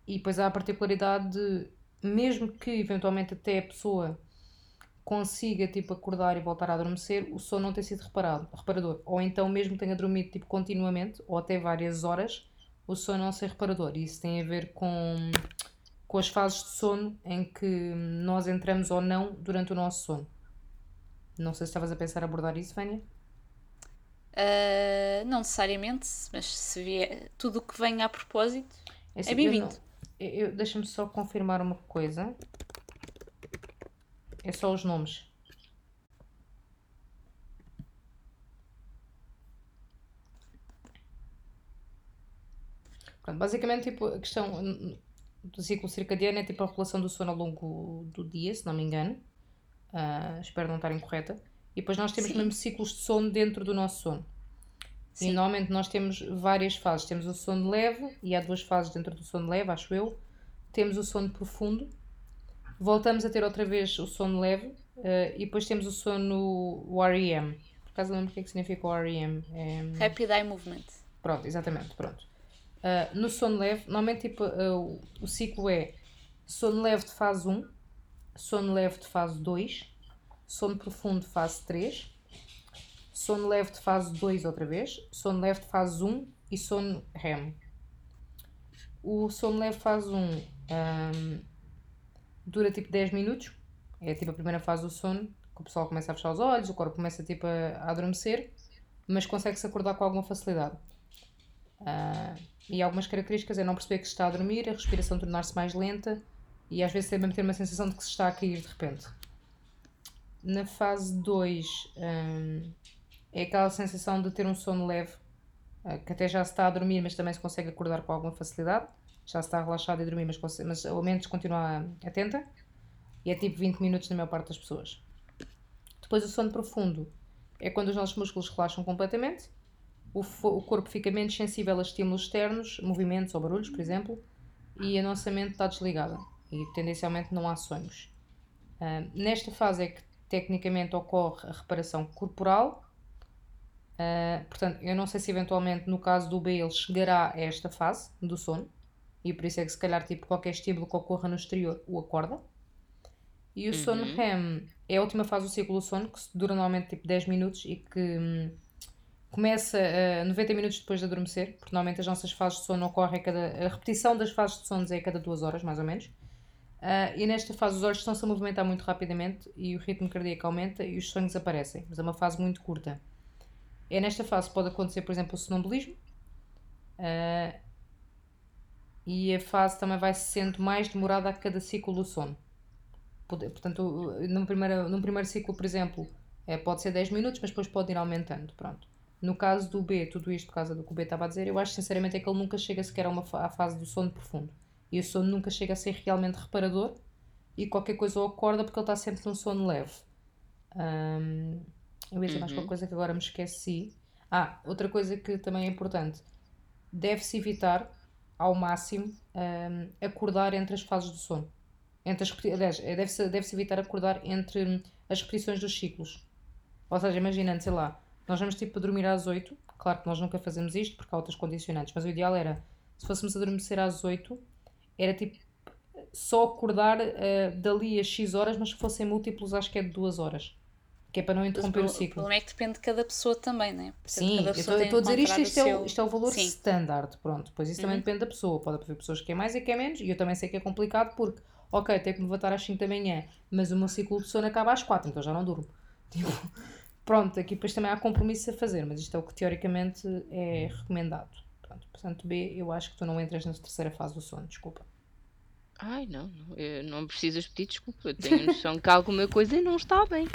e depois há a particularidade de, mesmo que eventualmente até a pessoa consiga tipo acordar e voltar a adormecer, o sono não tem sido reparado, reparador. Ou então mesmo tenha dormido tipo continuamente, ou até várias horas, o sono não ser reparador. E isso tem a ver com, com as fases de sono em que nós entramos ou não durante o nosso sono. Não sei se estavas a pensar abordar isso, Vânia. Ah, não necessariamente, mas se vier tudo o que venha a propósito, É, É assim, bem-vindo. eu- Deixa-me só confirmar uma coisa. É só os nomes. Pronto, basicamente, tipo, a questão do ciclo circadiano é tipo a regulação do sono ao longo do dia, se não me engano. Ah, espero não estar incorreta. E depois nós temos Sim. mesmo ciclos de sono dentro do nosso sono. E Sim. normalmente nós temos várias fases. Temos o sono leve, e há duas fases dentro do sono leve, acho eu. Temos o sono profundo. Voltamos a ter outra vez o sono leve. eh, e depois temos o sono o REM. Por acaso não lembro o que é que significa o REM. É... Rapid Eye Movement. Pronto, exatamente, pronto. Ah, no sono leve, normalmente tipo, ah, o, ciclo é sono leve de fase 1, sono leve de fase 2, sono profundo de fase 3, sono leve de fase 2 outra vez, sono leve de fase 1 e sono REM. O sono leve fase 1 ahm, dura tipo 10 minutos, é tipo a primeira fase do sono, que o pessoal começa a fechar os olhos, o corpo começa tipo a, adormecer, mas consegue-se acordar com alguma facilidade. Ah, e algumas características é não perceber que se está a dormir, a respiração tornar-se mais lenta e às vezes também ter uma sensação de que se está a cair de repente. Na fase 2 é aquela sensação de ter um sono leve, ah, que até já se está a dormir, mas também se consegue acordar com alguma facilidade. Já está relaxado e dormir, mas, mas a mente continua atenta. E é tipo 20 minutos na maior parte das pessoas. Depois o sono profundo é quando os nossos músculos relaxam completamente o, o corpo fica menos sensível a estímulos externos, movimentos ou barulhos, por exemplo, e a nossa mente está desligada e tendencialmente não há sonhos. Ah, nesta fase é que tecnicamente ocorre a reparação corporal. Ah, portanto, eu não sei se eventualmente no caso do B ele chegará a esta fase do sono e por isso é que se calhar tipo, qualquer estímulo que ocorra no exterior o acorda. E o sono REM é a última fase do ciclo do sono, que dura normalmente tipo 10 minutos e que hum, começa a 90 minutos depois de adormecer, porque normalmente as nossas fases de sono ocorrem a cada. A repetição das fases de sono é a cada duas horas, mais ou menos. Ah, e nesta fase os olhos estão-se a movimentar muito rapidamente e o ritmo cardíaco aumenta e os sonhos aparecem, mas é uma fase muito curta. É nesta fase que pode acontecer, por exemplo, o sonambulismo. Ah, e a fase também vai sendo mais demorada a cada ciclo do sono. Portanto, num primeiro, num primeiro ciclo, por exemplo, é, pode ser 10 minutos, mas depois pode ir aumentando. Pronto. No caso do B, tudo isto por causa do que o B estava a dizer, eu acho sinceramente é que ele nunca chega sequer a uma à fase do sono profundo. E o sono nunca chega a ser realmente reparador e qualquer coisa o acorda porque ele está sempre num sono leve. Ahm, eu ia dizer mais qualquer coisa que agora me esqueci. Ah, outra coisa que também é importante. Deve-se evitar ao máximo ahm, acordar entre as fases do sono. Entre as, aliás, é, deve-se deve evitar acordar entre as repetições dos ciclos. Ou seja, imaginando, sei lá, nós vamos tipo dormir às 8, claro que nós nunca fazemos isto porque há outras condicionantes, mas o ideal era, se fôssemos adormecer às 8, era tipo só acordar eh, dali a X horas, mas que fossem múltiplos, acho que é de 2 horas. Que é para não interromper o ciclo. problema é que depende de cada pessoa também, né? Portanto, Sim, cada eu estou a dizer isto, isto é, o, seu- isto é o valor Sim. Uhum. standard, pronto. Pois isso também depende da pessoa. Pode haver pessoas que é mais e que é menos, e eu também sei que é complicado porque, ok, tenho que me levantar às 5 da manhã, mas o meu ciclo de sono acaba às 4, então já não durmo. Tipo, pronto, aqui depois também há compromisso a fazer, mas isto é o que teoricamente é recomendado. Pronto, portanto, B, eu acho que tu não entras na terceira fase do sono, desculpa. Ai, não, não, não precisas pedir desculpa. Eu tenho noção que alguma coisa não está bem.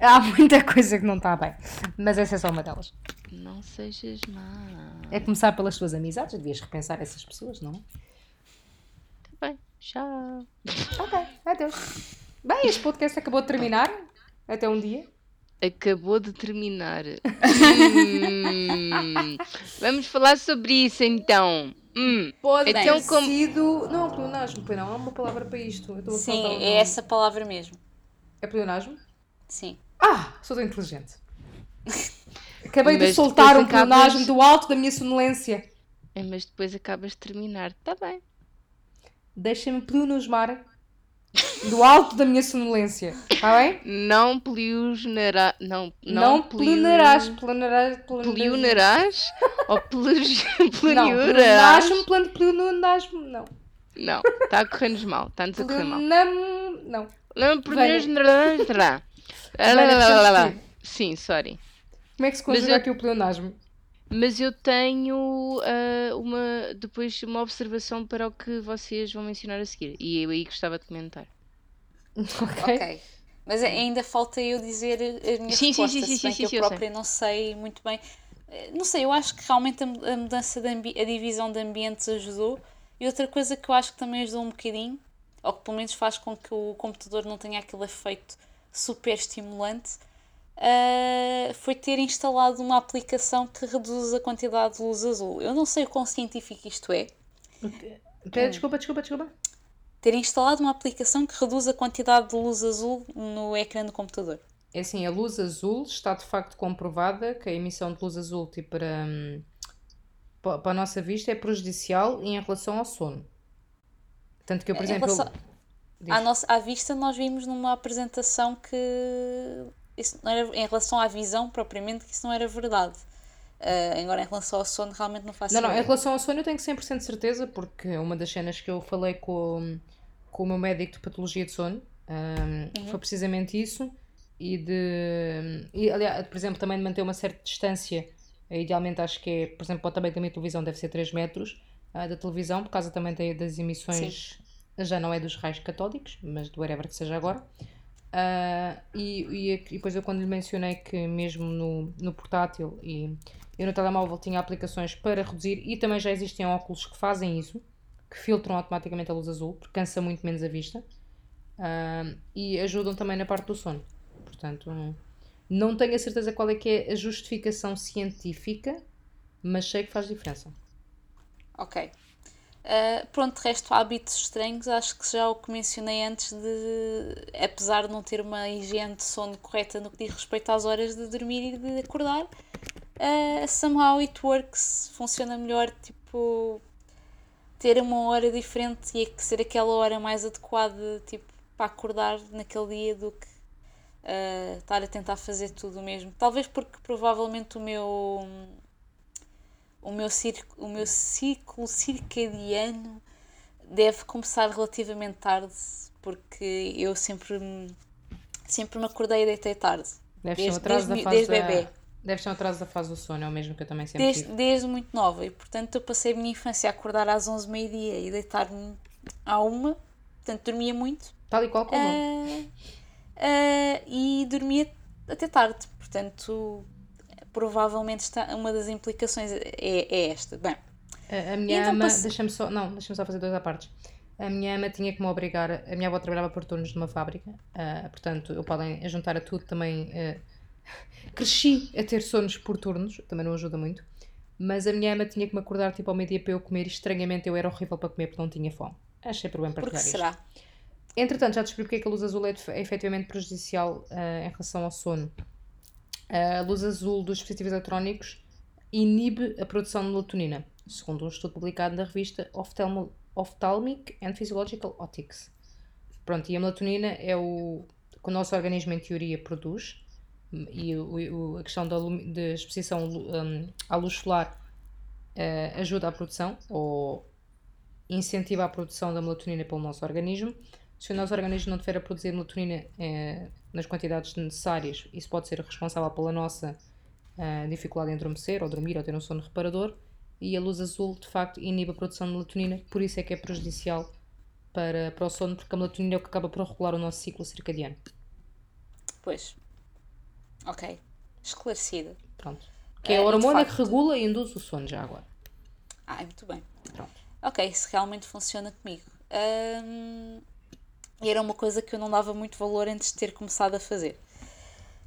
Há muita coisa que não está bem, mas essa é só uma delas. Não sejas má. É começar pelas tuas amizades, devias repensar essas pessoas, não é? Tá bem, tchau. Ok, adeus. Bem, este podcast acabou de terminar. Até um dia. Acabou de terminar. Hum, vamos falar sobre isso então. Hum, Pode Então, como- sido. Não, pleonasmo, pois não. Há uma palavra para isto. Eu estou a Sim, é essa palavra mesmo. É pleonasmo? Sim. Ah, sou tão inteligente. Acabei de soltar um acabas- pleonasmo do alto da minha sonolência. é, mas depois acabas de terminar. Tá bem. Deixa-me pleonasmar do alto da minha sonolência. Está bem? Não pleonará. Não, Não, não, pleonarás. Pleonarás. Pleonarás? Ou Não, pleonarás? pleonasmo, plano pleonasmo. Não. Não, está a correr-nos mal. Está-nos a correr mal. Pleonam. Não. Não, Pleonarás. Vânia, percebes Sim, sorry. Como é que se conjuga eu- aqui o pleonasmo? Mas eu tenho ah, uma, depois uma observação para o que vocês vão mencionar a seguir. E eu aí gostava de comentar. Ok. Ok. Mas ainda falta eu dizer a minha Sim, sim, resposta, sim, sim, bem sim, que sim, eu eu própria não sei muito bem. Eh, Não sei, eu acho que realmente a mu- a mudança de a divisão de ambientes ajudou. E outra coisa que eu acho que também ajudou um bocadinho, ou que pelo menos faz com que o computador não tenha aquele efeito super estimulante, eh, foi ter instalado uma aplicação que reduz a quantidade de luz azul. Eu não sei o quão científico isto é. Pera, Desculpa, desculpa, desculpa. Ter instalado uma aplicação que reduz a quantidade de luz azul no ecrã do computador. É assim, a luz azul está de facto comprovada que a emissão de luz azul tipo, para, hum, pa- para a nossa vista é prejudicial em relação ao sono. Tanto que eu, por Em exemplo, relação-. À, nossa, à vista, nós vimos numa apresentação que isso não era, em relação à visão propriamente, que isso não era verdade. Ah, agora, em relação ao sono, realmente não faço Não, não, em relação ao sono eu tenho 100% de certeza, porque uma das cenas que eu falei com, com o meu médico de patologia de sono hum, Uhum. foi precisamente isso. E de. E, aliás, por exemplo, também de manter uma certa distância. Idealmente, acho que é, por exemplo, o tamanho da minha televisão deve ser 3 metros ah, da televisão, por causa também da- das emissões. Já não é dos raios catódicos, mas do whatever que seja agora. Ah, e, e, depois eu quando lhe mencionei que mesmo no, no portátil e, e no telemóvel tinha aplicações para reduzir e também já existem óculos que fazem isso, que filtram automaticamente a luz azul, porque cansa muito menos a vista ah, e ajudam também na parte do sono. Portanto, não tenho a certeza qual é que é a justificação científica, mas sei que faz diferença. Ok. Ah, pronto, de resto, hábitos estranhos, acho que já o que mencionei antes de, apesar de não ter uma higiene de sono correta no que diz respeito às horas de dormir e de acordar, ah, somehow it works, funciona melhor, tipo, ter uma hora diferente e que ser aquela hora mais adequada, tipo, para acordar naquele dia do que ah, estar a tentar fazer tudo mesmo. Talvez porque provavelmente o meu o meu, circo, o meu ciclo circadiano deve começar relativamente tarde, porque eu sempre, me- sempre me acordei e deitei tarde. Deve ser um Desde- da desde- fase desde da- bebê. Deve ser um atraso da fase do sono, é o mesmo que eu também sempre Desde, tive. desde muito nova e, portanto, eu passei a minha infância a acordar às 11 meia-dia e deitar-me à uma, portanto, dormia muito. Tal e qual como eu. Ah, ah, e dormia até tarde, portanto, provavelmente está, uma das implicações é, é esta. Bem, A, a minha então ama, passe- deixa-me só, não, deixa-me só fazer dois à partes. A minha ama tinha que me obrigar, a minha avó trabalhava por turnos numa fábrica, ah, portanto, eu podem juntar a tudo também. ah, cresci a ter sonos por turnos, também não ajuda muito. Mas a minha ama tinha que me acordar tipo ao meio-dia para eu comer e estranhamente eu era horrível para comer porque não tinha fome. Achei por bem porque partilhar isto. será? Entretanto, já descobri porque é que a luz azul é, é efetivamente prejudicial ah, em relação ao sono. A luz azul dos dispositivos eletrónicos inibe a produção de melatonina, segundo um estudo publicado na revista Ophthalmic and Physiological Optics. Pronto, e a melatonina é o que o nosso organismo, em teoria, produz, e o- o- a questão da de exposição hum, à luz solar eh, ajuda à produção, ou incentiva a produção da melatonina pelo nosso organismo. Se o nosso organismo não tiver a produzir melatonina eh, nas quantidades necessárias, isso pode ser responsável pela nossa eh, dificuldade em adormecer, ou dormir, ou ter um sono reparador. E a luz azul, de facto, inibe a produção de melatonina, por isso é que é prejudicial para, para o sono, porque a melatonina é o que acaba por regular o nosso ciclo circadiano. Pois. Ok. Esclarecida. Pronto. Que é Eh, a e de hormona que regula e induz o sono já agora. Ah, muito bem. Pronto. Ok, isso realmente funciona comigo. Ahm, e era uma coisa que eu não dava muito valor antes de ter começado a fazer.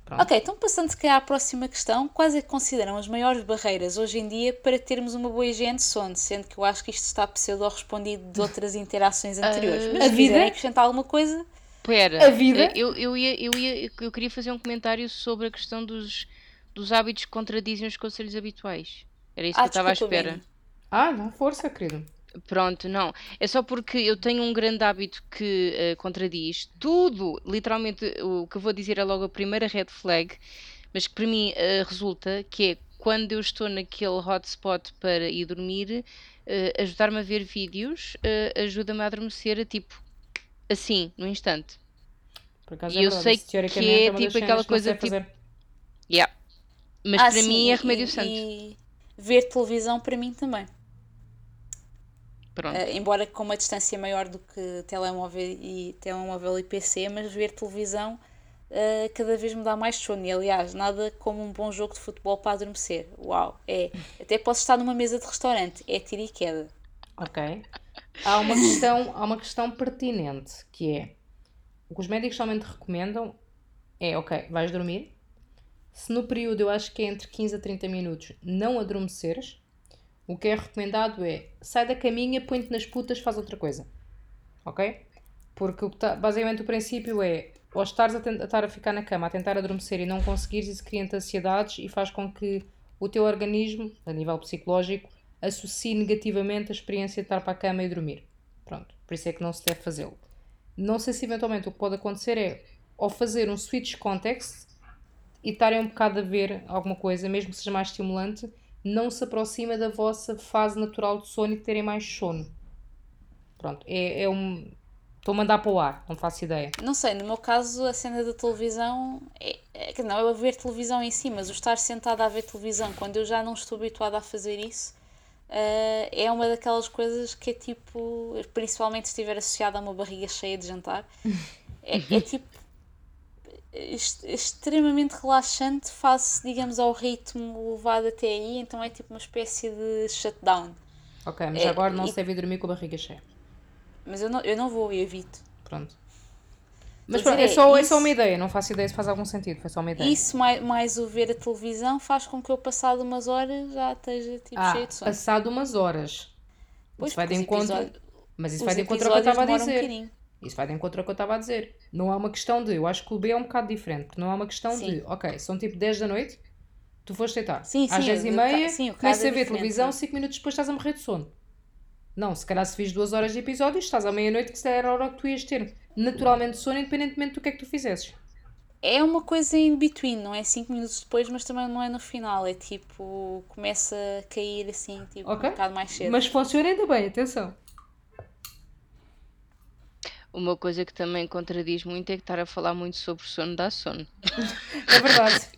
Pronto. Ok, então passando se calhar à próxima questão, quais é que consideram as maiores barreiras hoje em dia para termos uma boa higiene de sono? Sendo que eu acho que isto está pseudo-respondido de outras interações anteriores. Mas a se vida? acrescentar alguma coisa, Pera, A vida? eh, Eu, eu, ia, eu, ia, eu queria fazer um comentário sobre a questão dos, dos hábitos que contradizem os conselhos habituais. Era isso Ah, que eu estava à espera. Beni. Ah, não, força, querido. Pronto, não. É só porque eu tenho um grande hábito que eh, contradiz tudo. Literalmente, o que eu vou dizer é logo a primeira red flag, mas que para mim eh, resulta que é quando eu estou naquele hotspot para ir dormir, eh, ajudar-me a ver vídeos ajuda-me a adormecer, tipo, assim, no instante. Por acaso E é eu verdade, sei isso que é das tipo aquela coisa, tipo, fazer. Yeah. Mas Ah, para sim, mim é remédio e- santo. E ver televisão para mim também. Pronto. Eh, embora com uma distância maior do que telemóvel e, telemóvel e PC, mas ver televisão uh, cada vez me dá mais sono. E aliás, nada como um bom jogo de futebol para adormecer. Uau, é. Até posso estar numa mesa de restaurante, é tiro e queda. Ok. Há uma questão, há uma questão pertinente que é o que os médicos somente recomendam é ok, vais dormir. Se no período eu acho que é entre 15 a 30 minutos não adormeceres, o que é recomendado é sai da caminha, põe-te nas putas, faz outra coisa. Ok? Porque o tá, basicamente o princípio é ou estares a, estar a ficar na cama a tentar adormecer e não conseguires, isso cria-te ansiedades e faz com que o teu organismo, a nível psicológico, associe negativamente a experiência de estar para a cama e dormir. Pronto, por isso é que não se deve fazê-lo. Não sei se eventualmente o que pode acontecer é ou fazer um switch context e estarem um bocado a ver alguma coisa, mesmo que seja mais estimulante, não se aproxima da vossa fase natural de sono e terem mais sono. Pronto, é, é um. Estou a mandar para o ar, não faço ideia. Não sei, no meu caso a cena da televisão é, é, não é a ver televisão em si, mas o estar sentada a ver televisão quando eu já não estou habituada a fazer isso uh, é uma daquelas coisas que é tipo, principalmente se estiver associada a uma barriga cheia de jantar, é, é tipo extremamente relaxante face, digamos, ao ritmo levado até aí, então é tipo uma espécie de shutdown. Ok, mas é, agora não e... se deve dormir com a barriga cheia. Mas eu não, eu não vou, eu evito. Pronto. Mas pronto, é, só, isso, é só uma ideia, não faço ideia se faz algum sentido, foi só uma ideia. Isso, mais, mais o ver a televisão, faz com que eu, passado umas horas, já esteja tipo, ah, cheio de sono. Passado umas horas. Pois, isso vai de encontro. Episódio, mas isso vai de encontro ao que eu estava a dizer. Um isso vai de encontro ao que eu estava a dizer. Não é uma questão de. Eu acho que o B é um bocado diferente, porque não é uma questão sim. de. Ok, são tipo 10 da noite, tu foste deitar. Sim, sim. Às 10 e meia, começas a ver televisão, 5 minutos depois estás a morrer de sono. Não, se calhar se fiz duas horas de episódio, estás à meia-noite, que se era a hora que tu ias ter naturalmente sono, independentemente do que é que tu fizesses. É uma coisa in between, não é 5 minutos depois, mas também não é no final. É tipo, começa a cair assim, tipo, okay. um bocado mais cedo. Mas funciona ainda bem, atenção. Uma coisa que também contradiz muito é que estar a falar muito sobre sono dá sono. é verdade.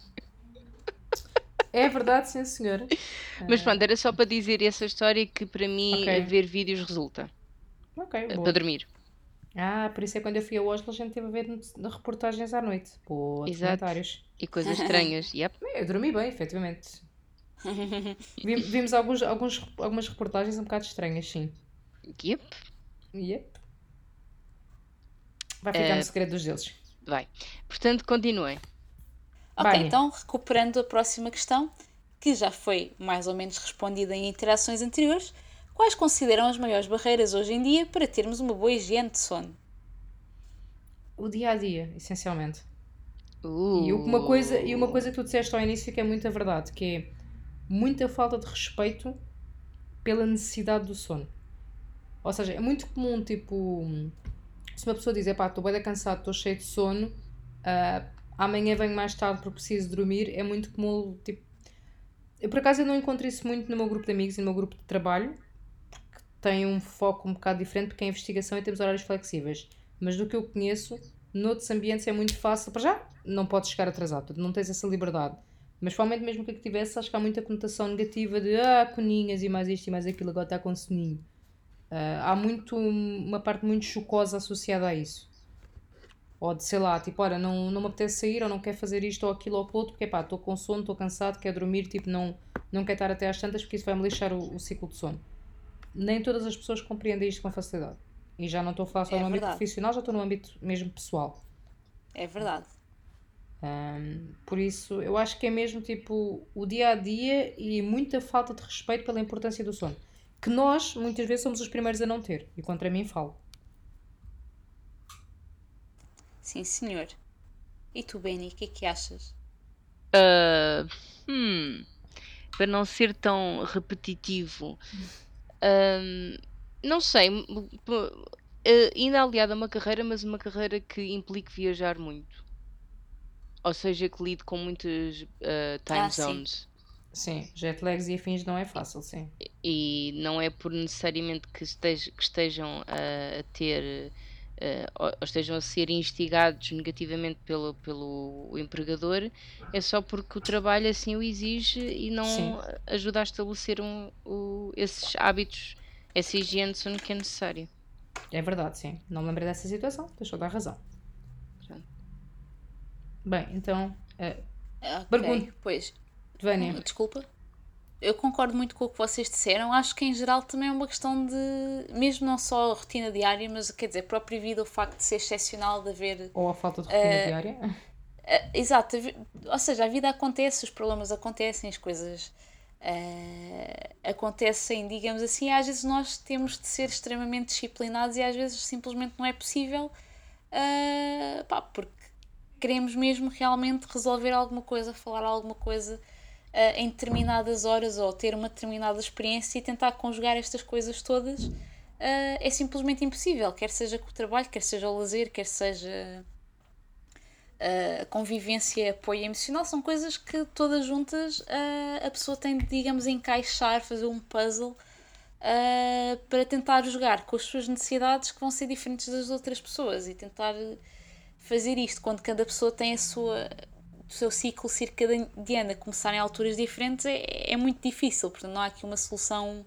É verdade, sim, senhora. Mas pronto, era só para dizer essa história que para mim okay. ver vídeos resulta. Ok, eh, Para dormir. Ah, por isso é quando eu fui a Oslo a gente teve a ver reportagens à noite. Pô, comentários. E coisas estranhas. yep. Eu dormi bem, efetivamente. Vimos alguns, alguns, algumas reportagens um bocado estranhas, sim. Yep. Yep. Vai ficar uh, no segredo dos deuses. Vai. Portanto, continuem. Ok, Bem. então recuperando a próxima questão, que já foi mais ou menos respondida em interações anteriores, quais consideram as maiores barreiras hoje em dia para termos uma boa higiene de sono? O dia a dia, essencialmente. Uh. E, uma coisa, e uma coisa que tu disseste ao início que é muita verdade, que é muita falta de respeito pela necessidade do sono. Ou seja, é muito comum, tipo, se uma pessoa diz, pá, estou bem cansado, estou cheio de sono, uh, amanhã venho mais tarde porque preciso dormir, é muito comum, tipo... Eu, por acaso, eu não encontro isso muito no meu grupo de amigos e no meu grupo de trabalho, porque tem um foco um bocado diferente, porque é investigação e temos horários flexíveis. Mas do que eu conheço, noutros ambientes é muito fácil, para já, não podes chegar atrasado, não tens essa liberdade. Mas provavelmente mesmo que eu tivesse, acho que há muita conotação negativa de ah, coninhas e mais isto e mais aquilo, agora está com soninho. Uh, há muito, uma parte muito chocosa associada a isso. Ou de, sei lá, tipo, olha, não, não me apetece sair, ou não quer fazer isto ou aquilo ou outro, porque pá, estou com sono, estou cansado, quero dormir, tipo, não, não quero estar até às tantas, porque isso vai-me lixar o, o, ciclo de sono. Nem todas as pessoas compreendem isto com facilidade. E já não estou a falar só é no âmbito profissional, já estou no âmbito mesmo pessoal. É verdade. Um, por isso, eu acho que é mesmo tipo o dia a dia e muita falta de respeito pela importância do sono. Que nós, muitas vezes, somos os primeiros a não ter. E contra mim falo. Sim, senhor. E tu, Benny, o que é que achas? Uh, hum, para não ser tão repetitivo, uh, não sei, uh, ainda aliado a uma carreira, mas uma carreira que implique viajar muito. Ou seja, que lide com muitas uh, time ah, zones. Sim, jet lags e afins não é fácil, sim. E não é por necessariamente que, estej, que estejam a, a ter uh, ou estejam a ser instigados negativamente pelo, pelo empregador, é só porque o trabalho assim o exige e não Sim. ajuda a estabelecer um, o, esses hábitos, essa higiene de sono que é necessário. É verdade, sim. Não me lembrei dessa situação, deixou dar razão. Bem, então, eh, Ok, Pergunta. Pois, Vânia, desculpa. Eu concordo muito com o que vocês disseram. Acho que em geral também é uma questão de, mesmo não só a rotina diária, mas quer dizer, a própria vida, o facto de ser excepcional, de haver ou a falta de rotina Eh, diária. Ah, exato, ou seja, a vida acontece, os problemas acontecem, as coisas ah, acontecem, digamos assim, às vezes nós temos de ser extremamente disciplinados e às vezes simplesmente não é possível, ah, pá, porque queremos mesmo realmente resolver alguma coisa, falar alguma coisa ah, em determinadas horas ou ter uma determinada experiência e tentar conjugar estas coisas todas. ah, é simplesmente impossível, quer seja com o trabalho, quer seja o lazer, quer seja a convivência, apoio emocional, são coisas que todas juntas a pessoa tem de, digamos, encaixar, fazer um puzzle para tentar jogar com as suas necessidades que vão ser diferentes das outras pessoas e tentar fazer isto quando cada pessoa tem a sua o seu ciclo circadiano a começar em alturas diferentes é, é muito difícil, portanto não há aqui uma solução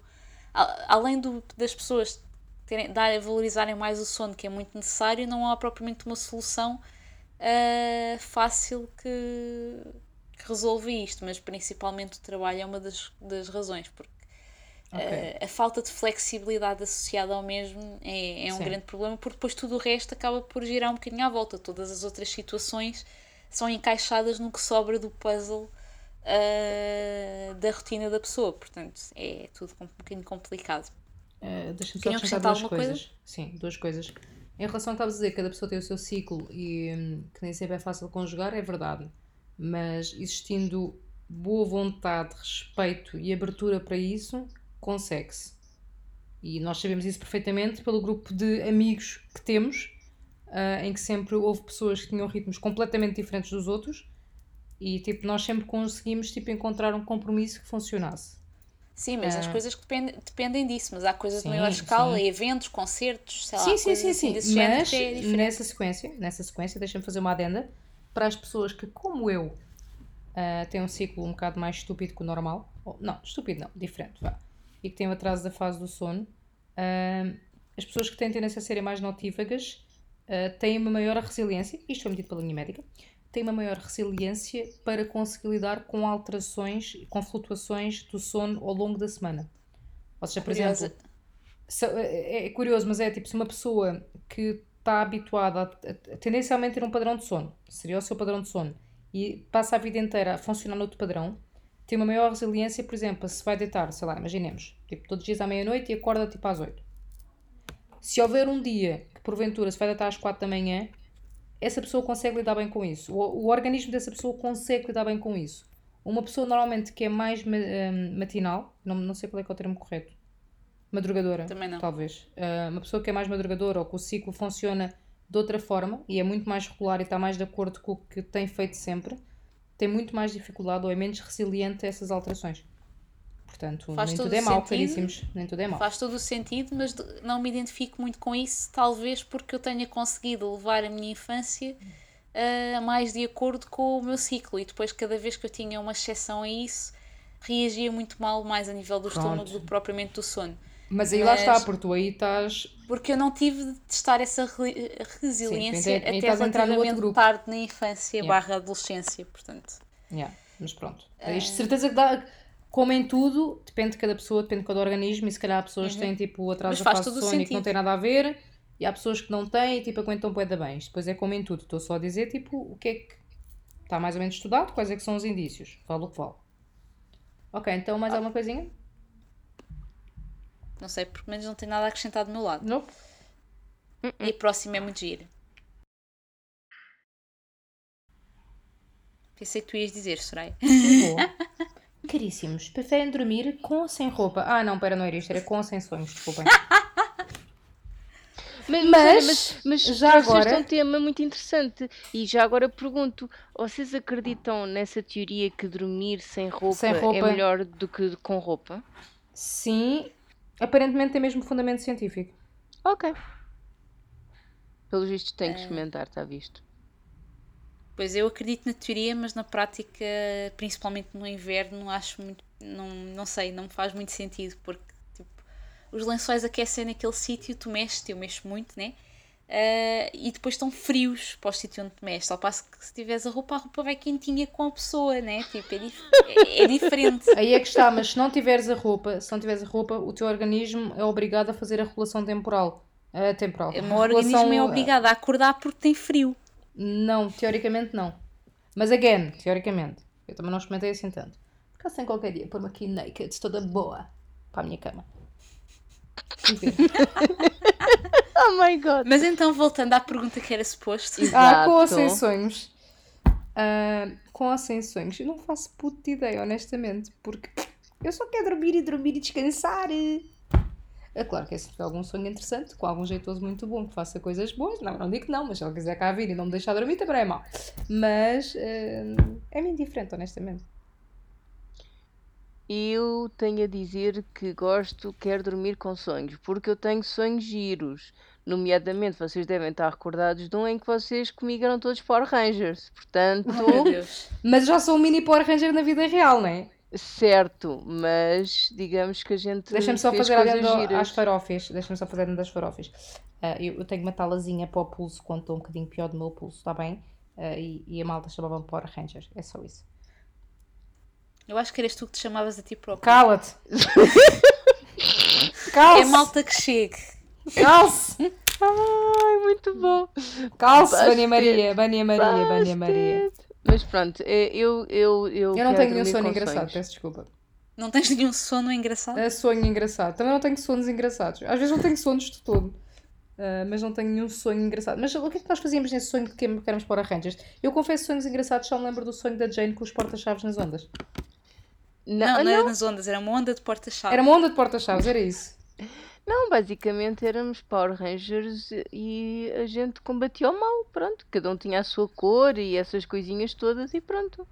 além do, das pessoas terem, dar, valorizarem mais o sono que é muito necessário, não há propriamente uma solução ah, fácil que, que resolve isto, mas principalmente o trabalho é uma das, das razões, porque Ok. ah, a falta de flexibilidade associada ao mesmo é, é um Sim. grande problema, porque depois tudo o resto acaba por girar um bocadinho à volta. Todas as outras situações são encaixadas no que sobra do puzzle ah, da rotina da pessoa, portanto é tudo um bocadinho complicado. Eh, Deixa-me só acrescentar duas alguma coisa? coisas. Sim, duas coisas. Em relação ao que estavas a dizer, cada pessoa tem o seu ciclo e hum, que nem sempre é fácil conjugar, é verdade. Mas existindo boa vontade, respeito e abertura para isso, consegue-se. E nós sabemos isso perfeitamente pelo grupo de amigos que temos, ah, em que sempre houve pessoas que tinham ritmos completamente diferentes dos outros e tipo, nós sempre conseguimos tipo, encontrar um compromisso que funcionasse. Sim, mas as Ah. coisas que dependem, dependem disso, mas há coisas Sim, de maior escala, sim. eventos, concertos, sei lá, Sim, sim, sim, assim sim. Mas é nessa sequência, nessa sequência, deixa-me fazer uma adenda para as pessoas que, como eu, ah, têm um ciclo um bocado mais estúpido que o normal. Ou- não, estúpido não, diferente, vá. E que têm o atraso da fase do sono. ah, as pessoas que têm tendência a serem mais notívagas ah, têm uma maior resiliência, isto foi medido pela minha médica, têm uma maior resiliência para conseguir lidar com alterações, com flutuações do sono ao longo da semana. Ou seja, por Curiosa. exemplo, se- é, é curioso, mas é tipo, se uma pessoa que está habituada a, a- a tendencialmente ter um padrão de sono, seria o seu padrão de sono, e passa a vida inteira a funcionar noutro padrão, tem uma maior resiliência, por exemplo, se vai deitar, sei lá, imaginemos, tipo, todos os dias à meia-noite e acorda tipo às 8. Se houver um dia porventura se vai deitar às 4 da manhã, essa pessoa consegue lidar bem com isso. O, o organismo dessa pessoa consegue lidar bem com isso. Uma pessoa normalmente que é mais ma- hum, matinal, não, não sei qual é que é o termo correto, madrugadora, Também não. talvez. Ah, uma pessoa que é mais madrugadora ou que o ciclo funciona de outra forma e é muito mais regular e está mais de acordo com o que tem feito sempre, tem muito mais dificuldade ou é menos resiliente a essas alterações. Portanto, Faz nem tudo é mau, caríssimos. Nem tudo é mau. Faz todo o sentido, mas não me identifico muito com isso, talvez porque eu tenha conseguido levar a minha infância ah, mais de acordo com o meu ciclo e depois cada vez que eu tinha uma exceção a isso reagia muito mal mais a nível do Pronto. estômago do que propriamente do sono. Mas aí lá Mas- está, porque tu aí estás. Porque eu não tive de testar essa re- resiliência Sim, até estás a entrar no outro relativamente tarde na infância Yeah. barra adolescência, portanto. Yeah, mas pronto. Ah. Isto de certeza que dá. Como em tudo, depende de cada pessoa, depende de cada organismo, e se calhar há pessoas que têm tipo atraso Uhum. Da fase de o sono e que não têm nada a ver, e há pessoas que não têm e tipo aguentam bué da bem. Isto depois é como em tudo. Estou só a dizer tipo o que é que está mais ou menos estudado, quais é que são os indícios. Vale o que vale. Ok, então Ah. mais alguma coisinha? Não sei, porque menos não tem nada a acrescentar do meu lado. Não? E a próxima é muito gira. Pensei que tu ias dizer, Soraya. Boa. Caríssimos, preferem dormir com ou sem roupa? Ah, não, pera, não era isto, era com ou sem sonhos, desculpem. Mas, Mas, mas, mas já agora- um tema muito interessante. E já agora pergunto: vocês acreditam nessa teoria que dormir sem roupa, Sem roupa. é melhor do que com roupa? Sim, aparentemente tem mesmo fundamento científico. Ok. Pelos vistos, É. tenho que experimentar, está visto. Pois eu acredito na teoria, mas na prática, principalmente no inverno, acho muito. Não, não sei, não me faz muito sentido, porque tipo, os lençóis aquecem naquele sítio, tu mexes, eu mexo muito, né? Uh, e depois estão frios para o sítio onde te mexes. Ao passo que se tiveres a roupa, a roupa vai quentinha com a pessoa, né? Tipo, é, dif é, é diferente. Aí é que está, mas se não tiveres a roupa, se não tiveres a roupa, o teu organismo é obrigado a fazer a regulação temporal. Uh, temporal. O meu organismo é obrigado a acordar porque tem frio. Não, teoricamente não. Mas again, teoricamente. Eu também não experimentei assim tanto. Porque assim qualquer dia pôr-me aqui naked, toda boa, para a minha cama. oh my god. Mas então, voltando à pergunta que era suposto. Ah, com ou sem sonhos? Uh, com ou sem sonhos? Eu não faço puta ideia, honestamente, porque eu só quero dormir e dormir e descansar. É claro que é se tiver algum sonho interessante, com algum jeitoso muito bom, que faça coisas boas, não, não digo que não, mas se ele quiser cá vir e não me deixar dormir, também é mau. Mas uh, é muito diferente, honestamente. Eu tenho a dizer que gosto, quero dormir com sonhos, porque eu tenho sonhos giros. Nomeadamente, vocês devem estar recordados de um em que vocês comigo eram todos Power Rangers. Portanto, Oh, Mas já sou um mini Power Ranger na vida real, não é? Certo, mas digamos que a gente Deixa-me só fazer olhando às giras. farofes. Deixa-me só fazer olhando das farofes. Ah, eu, eu tenho uma talazinha para o pulso quando estou um bocadinho pior do meu pulso, está bem? Ah, e, e a malta chamava-me Power Ranger. É só isso. Eu acho que eras tu que te chamavas a ti próprio. Cala-te! É Calce! malta que chegue. Calce! Ai, muito bom. Calce. Bania Maria! Bania Maria, Bania Maria. Mas pronto, eh, eu, eu, eu, Eu não tenho nenhum sono engraçado, sonhos. peço desculpa. Não tens nenhum sono engraçado? É sonho engraçado. Também não tenho sonos engraçados. Às vezes não tenho sonos de todo. Ah, mas não tenho nenhum sonho engraçado. Mas o que é que nós fazíamos nesse sonho de que éramos Power Rangers? Eu confesso sonhos engraçados, só me lembro do sonho da Jane com os porta-chaves nas ondas. Não, Não, não, era nas ondas, era uma onda de porta-chave. Era uma onda de porta-chaves, era isso. Não, basicamente éramos Power Rangers e a gente combatia o mal, pronto. Cada um tinha a sua cor e essas coisinhas todas e pronto.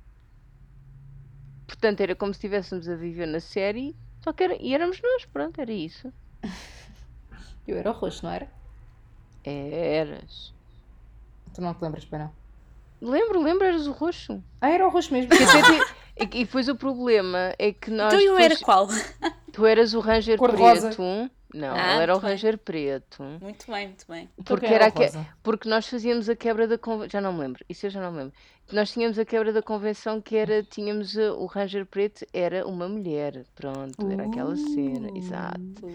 Portanto, era como se estivéssemos a viver na série, só que era, e éramos nós, pronto, era isso. Eu era o roxo, não era? Eras. Tu não te lembras, bem não? Lembro, lembro, eras o roxo. Ah, era o roxo mesmo. É E, e depois o problema é que nós. Então eu era depois- qual? Tu eras o Ranger Cor-de-rosa. preto. Não, Ah, ele era o. Ranger preto. Muito bem, muito bem. Porque, quem era rosa? porque nós fazíamos a quebra da convenção. Já não me lembro, isso eu já não me lembro. Nós tínhamos a quebra da convenção que era, tínhamos uh, o Ranger preto era uma mulher. Pronto, era aquela cena, exato.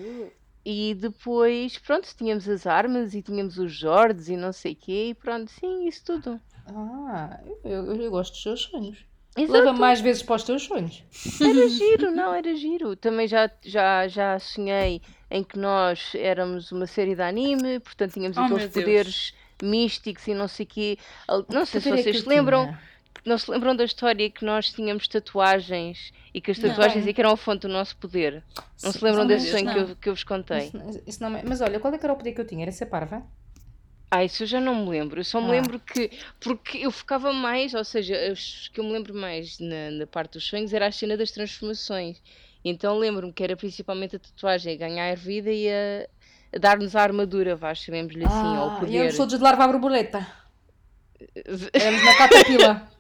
E depois, pronto, tínhamos as armas e tínhamos os Jords e não sei o quê, e pronto, sim, isso tudo. Ah, eu, eu, eu gosto dos seus sonhos. Exato. Leva mais vezes para os teus sonhos. Era giro, não, era giro. Também já, já, já sonhei em que nós éramos uma série de anime, portanto tínhamos Oh, aqueles poderes místicos e não sei o quê. Não sei se é vocês que se lembram, não se lembram da história que nós tínhamos tatuagens e que as Não. tatuagens é que eram a fonte do nosso poder. Não se lembram Não, desse sonho que eu, que eu vos contei? Isso, isso não é- Mas olha, qual é que era o poder que eu tinha? Era ser parva? Ah, isso eu já não me lembro. Eu só me Ah. lembro que. Porque eu focava mais, ou seja, os que eu me lembro mais na, na parte dos sonhos era a cena das transformações. Então lembro-me que era principalmente a tatuagem a ganhar vida e a, a dar-nos a armadura, vá, chamemos-lhe assim, ou o Ah, e poder. éramos todos de larva à borboleta. Éramos na catapila.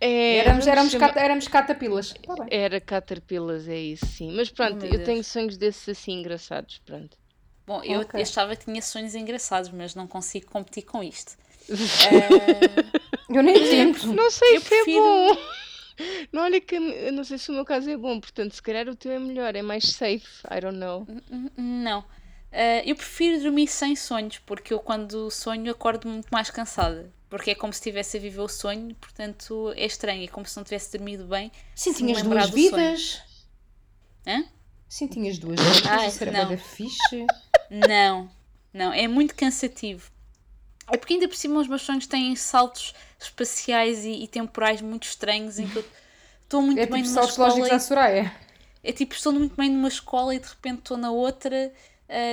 É, éramos, éramos, cata, éramos catapilas. Tá. Era Caterpillas, é isso, sim. Mas pronto, meu eu Deus. tenho sonhos desses assim engraçados, pronto. Bom, eu Ok. achava que tinha sonhos engraçados, mas não consigo competir com isto. Eh, Eu nem tento. Não sei Eu se prefiro- é bom. Não, olha que eu não sei se o meu caso é bom, portanto, se calhar o teu é melhor, é mais safe, I don't know. não. Eh, eu prefiro dormir sem sonhos, porque eu quando sonho acordo muito mais cansada. Porque é como se estivesse a viver o sonho, portanto é estranho, é como se não tivesse dormido bem. Sim, tinhas duas do sonho. vidas. Hã? Sim, tinhas duas. Ai, Isso era não. fixe. Não, não, é muito cansativo. É porque ainda por cima os meus sonhos têm saltos espaciais e, e temporais muito estranhos em que eu estou muito É bem tipo numa escola e à Soraya. É tipo, estou muito bem numa escola e de repente estou na outra,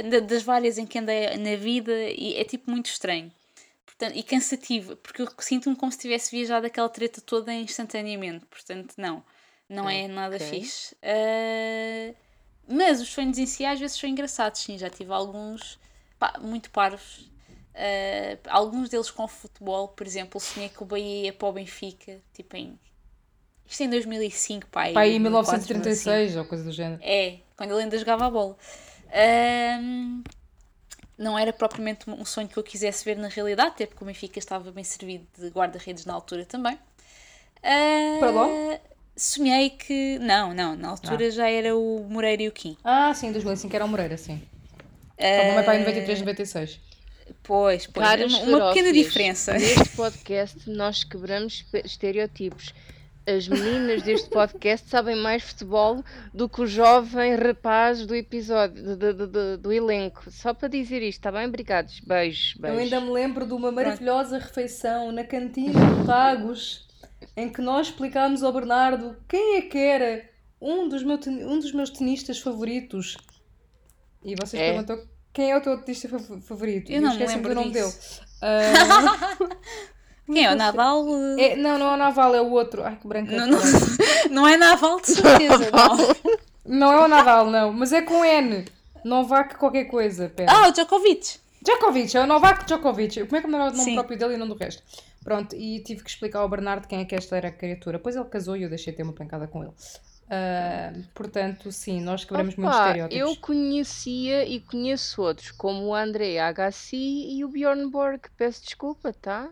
da- das várias em que andei na vida, e é tipo muito estranho. Portanto, e cansativo, porque eu sinto-me como se tivesse viajado aquela treta toda instantaneamente. Portanto, não, não é nada fixe. Ah, mas os sonhos em si às vezes são engraçados, sim, já tive alguns pá, muito parvos. Ah, alguns deles com futebol, por exemplo, sonhei que o Bahia ia para o Benfica, tipo em. Isto em 2005, pá. Pá, aí em 2004, 1936 ou coisa do género. é, quando ele ainda jogava a bola. Ahm, não era propriamente um sonho que eu quisesse ver na realidade, até porque o Benfica estava bem servido de guarda-redes na altura também. Ah, Para lá? Sonhei que. Não, não, na altura já era o Moreira e o Kim. Ah, sim, 2005 era o Moreira, sim. O meu pai em 93, 96. Pois, pois, Caras uma, uma pequena diferença. Neste podcast nós quebramos estereótipos. As meninas deste podcast sabem mais futebol do que o jovem rapaz do episódio, do, do- do- do- elenco. Só para dizer isto, está bem? Obrigados. Beijos, Eu beijos. ainda me lembro de uma maravilhosa refeição na cantina do Tagus, em que nós explicámos ao Bernardo quem é que era um dos, meu um dos meus tenistas favoritos. E vocês É. quem é o teu tenista fav- favorito? Eu não me lembro do nome dele. Ah, Quem é? O Nadal? é, não, não é o Naval, é o outro. Ai, que branca. Não, não, não é Naval de certeza, não. Não é o Nadal, não, mas é com N. Novak qualquer coisa, pera. Ah, o Djokovic. Djokovic, é o Novak Djokovic. Como é que era o nome Sim. próprio dele e não do resto? Pronto, e tive que explicar ao Bernardo quem é que esta era a criatura. Depois ele casou e eu deixei ter uma pancada com ele. Ah, portanto, sim, nós quebramos muitos Opa, estereótipos. eu conhecia e conheço outros, como o André Agassi e o Bjorn Borg. Peço desculpa, tá?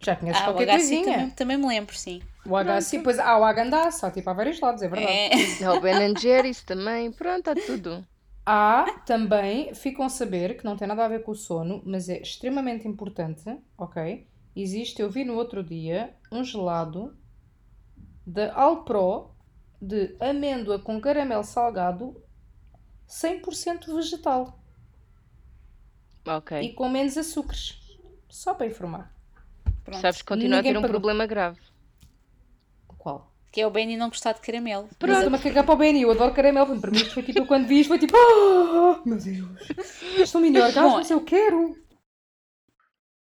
Já conheces Ah, o qualquer HC coisinha. também, também me lembro, sim. O HC, pois há o Agandá, só tipo há vários lados, é verdade. É. O Ben Jerry's também. Pronto, há tudo. Há também, ficam a saber, que não tem nada a ver com o sono, mas é extremamente importante, ok? Existe, eu vi no outro dia, um gelado da Alpro de amêndoa com caramelo salgado 100% vegetal Ok. e com menos açúcares. Só para informar. Pronto. Sabes que continua a Ninguém ter um pagou. problema grave. Qual? Que é o Benny não gostar de caramelo. Mas eu estou-me a cagar para o Benny, eu adoro caramelo. Para mim, foi tipo, eu quando vi isto, foi tipo, oh, meu Deus, estou orgasmo, Bom, mas eu quero.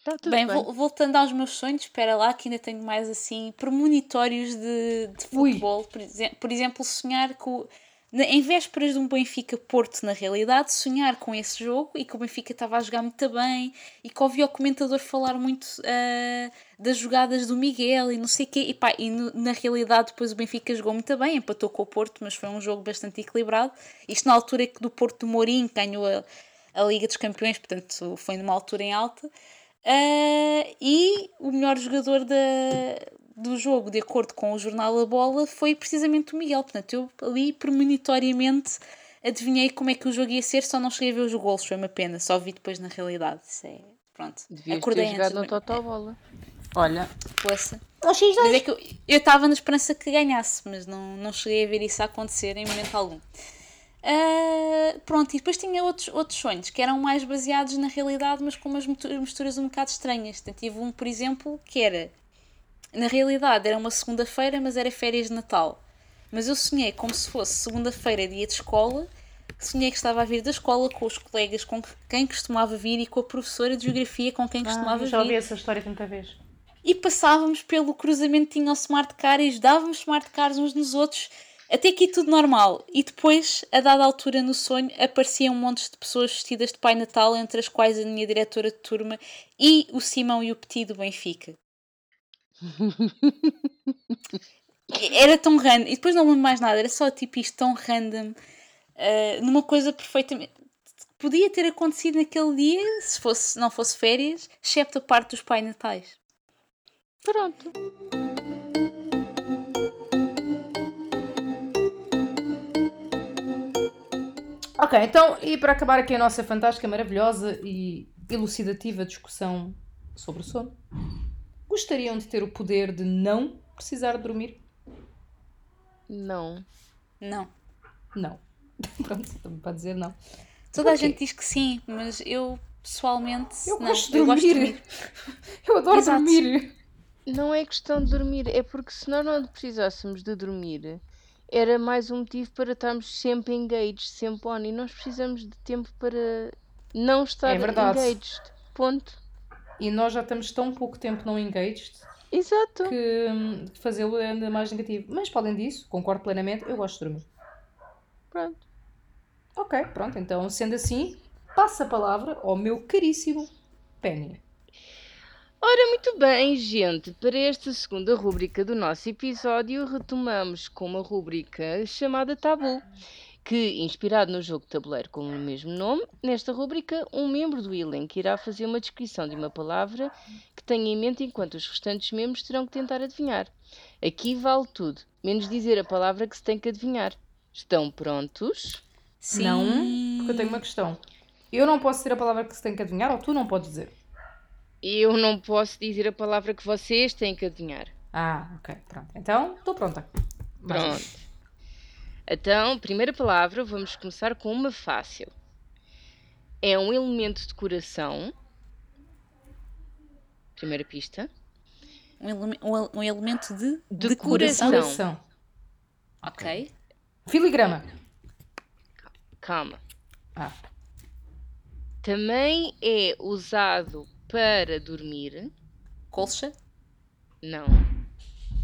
Está tudo Bem, bem. vol- voltando aos meus sonhos, espera lá que ainda tenho mais assim premonitórios de, de futebol. Por, exe- por exemplo, sonhar com. na- Em vésperas de um Benfica Porto, na realidade, sonhar com esse jogo e que o Benfica estava a jogar muito bem e que ouvi o comentador falar muito ah, das jogadas do Miguel e não sei o quê. E, pá, e no- na realidade, depois o Benfica jogou muito bem, empatou com o Porto, mas foi um jogo bastante equilibrado. Isto na altura que do Porto do Mourinho ganhou a, a Liga dos Campeões, portanto foi numa altura em alta. Ah, e o melhor jogador da, do jogo, de acordo com o jornal A Bola, foi precisamente o Miguel. Portanto, eu ali premonitoriamente adivinhei como é que o jogo ia ser, só não cheguei a ver os gols, foi uma pena, só vi depois na realidade. Isso é. Pronto. Devias Acordei ter jogado antes. no Totobola. Olha, Poça. Mas é que eu eu estava na esperança que ganhasse, mas não, não cheguei a ver isso acontecer em momento algum. Ah, pronto, e depois tinha outros, outros sonhos que eram mais baseados na realidade, mas com umas mistu- misturas um bocado estranhas. Portanto, tive um, por exemplo, que era na realidade era uma segunda-feira, mas era férias de Natal. Mas eu sonhei como se fosse segunda-feira, dia de escola. Sonhei que estava a vir da escola com os colegas com quem costumava vir e com a professora de geografia com quem costumava ah, já ouvi vir essa história tanta vez. e passávamos pelo cruzamento tinha o smart car e ajudávamos smart cars uns nos outros até aqui tudo normal. E depois a dada altura no sonho apareciam um monte de pessoas vestidas de Pai Natal entre as quais a minha diretora de turma e o Simão e o Petit do Benfica. Era tão random. E depois não lembro mais nada. Era só tipo isto tão random. Ah, numa coisa perfeitamente podia ter acontecido naquele dia se fosse não fosse férias excepto a parte dos Pai Natais. Pronto. Ok, então, e para acabar aqui a nossa fantástica, maravilhosa e elucidativa discussão sobre o sono, gostariam de ter o poder de não precisar de dormir? Não. não Não. Pronto, também pode dizer não. Toda a gente diz que sim, mas eu pessoalmente Eu não. gosto de eu dormir. gosto de dormir. Eu adoro Exato. dormir. Não é questão de dormir, é porque se nós não precisássemos de dormir, era mais um motivo para estarmos sempre engaged, sempre on, e nós precisamos de tempo para não estar É verdade. engaged. Ponto. E nós já estamos tão pouco tempo não engaged Exato. que hum, fazê-lo é ainda mais negativo. Mas, para além disso, concordo plenamente, eu gosto de dormir. Pronto. Ok, pronto, então, sendo assim, passa a palavra ao meu caríssimo Penny. Ora, muito bem, gente, para esta segunda rúbrica do nosso episódio, retomamos com uma rúbrica chamada Tabu. que, inspirado no jogo de tabuleiro com o mesmo nome, nesta rubrica, um membro do elenco irá fazer uma descrição de uma palavra que tenha em mente enquanto os restantes membros terão que tentar adivinhar. Aqui vale tudo, menos dizer a palavra que se tem que adivinhar. Estão prontos? Sim. Não, porque eu tenho uma questão. Eu não posso dizer a palavra que se tem que adivinhar ou tu não podes dizer? Eu não posso dizer a palavra que vocês têm que adivinhar. Ah, ok, pronto. Então, estou pronta. Mais. Pronto. Então, primeira palavra, vamos começar com uma fácil. É um elemento de decoração. Primeira pista. Um, eleme- um el- um elemento de Decoração. decoração. Decoração. Ok. Filigrama. Calma. Ah, Também é usado para dormir. Colcha. Não.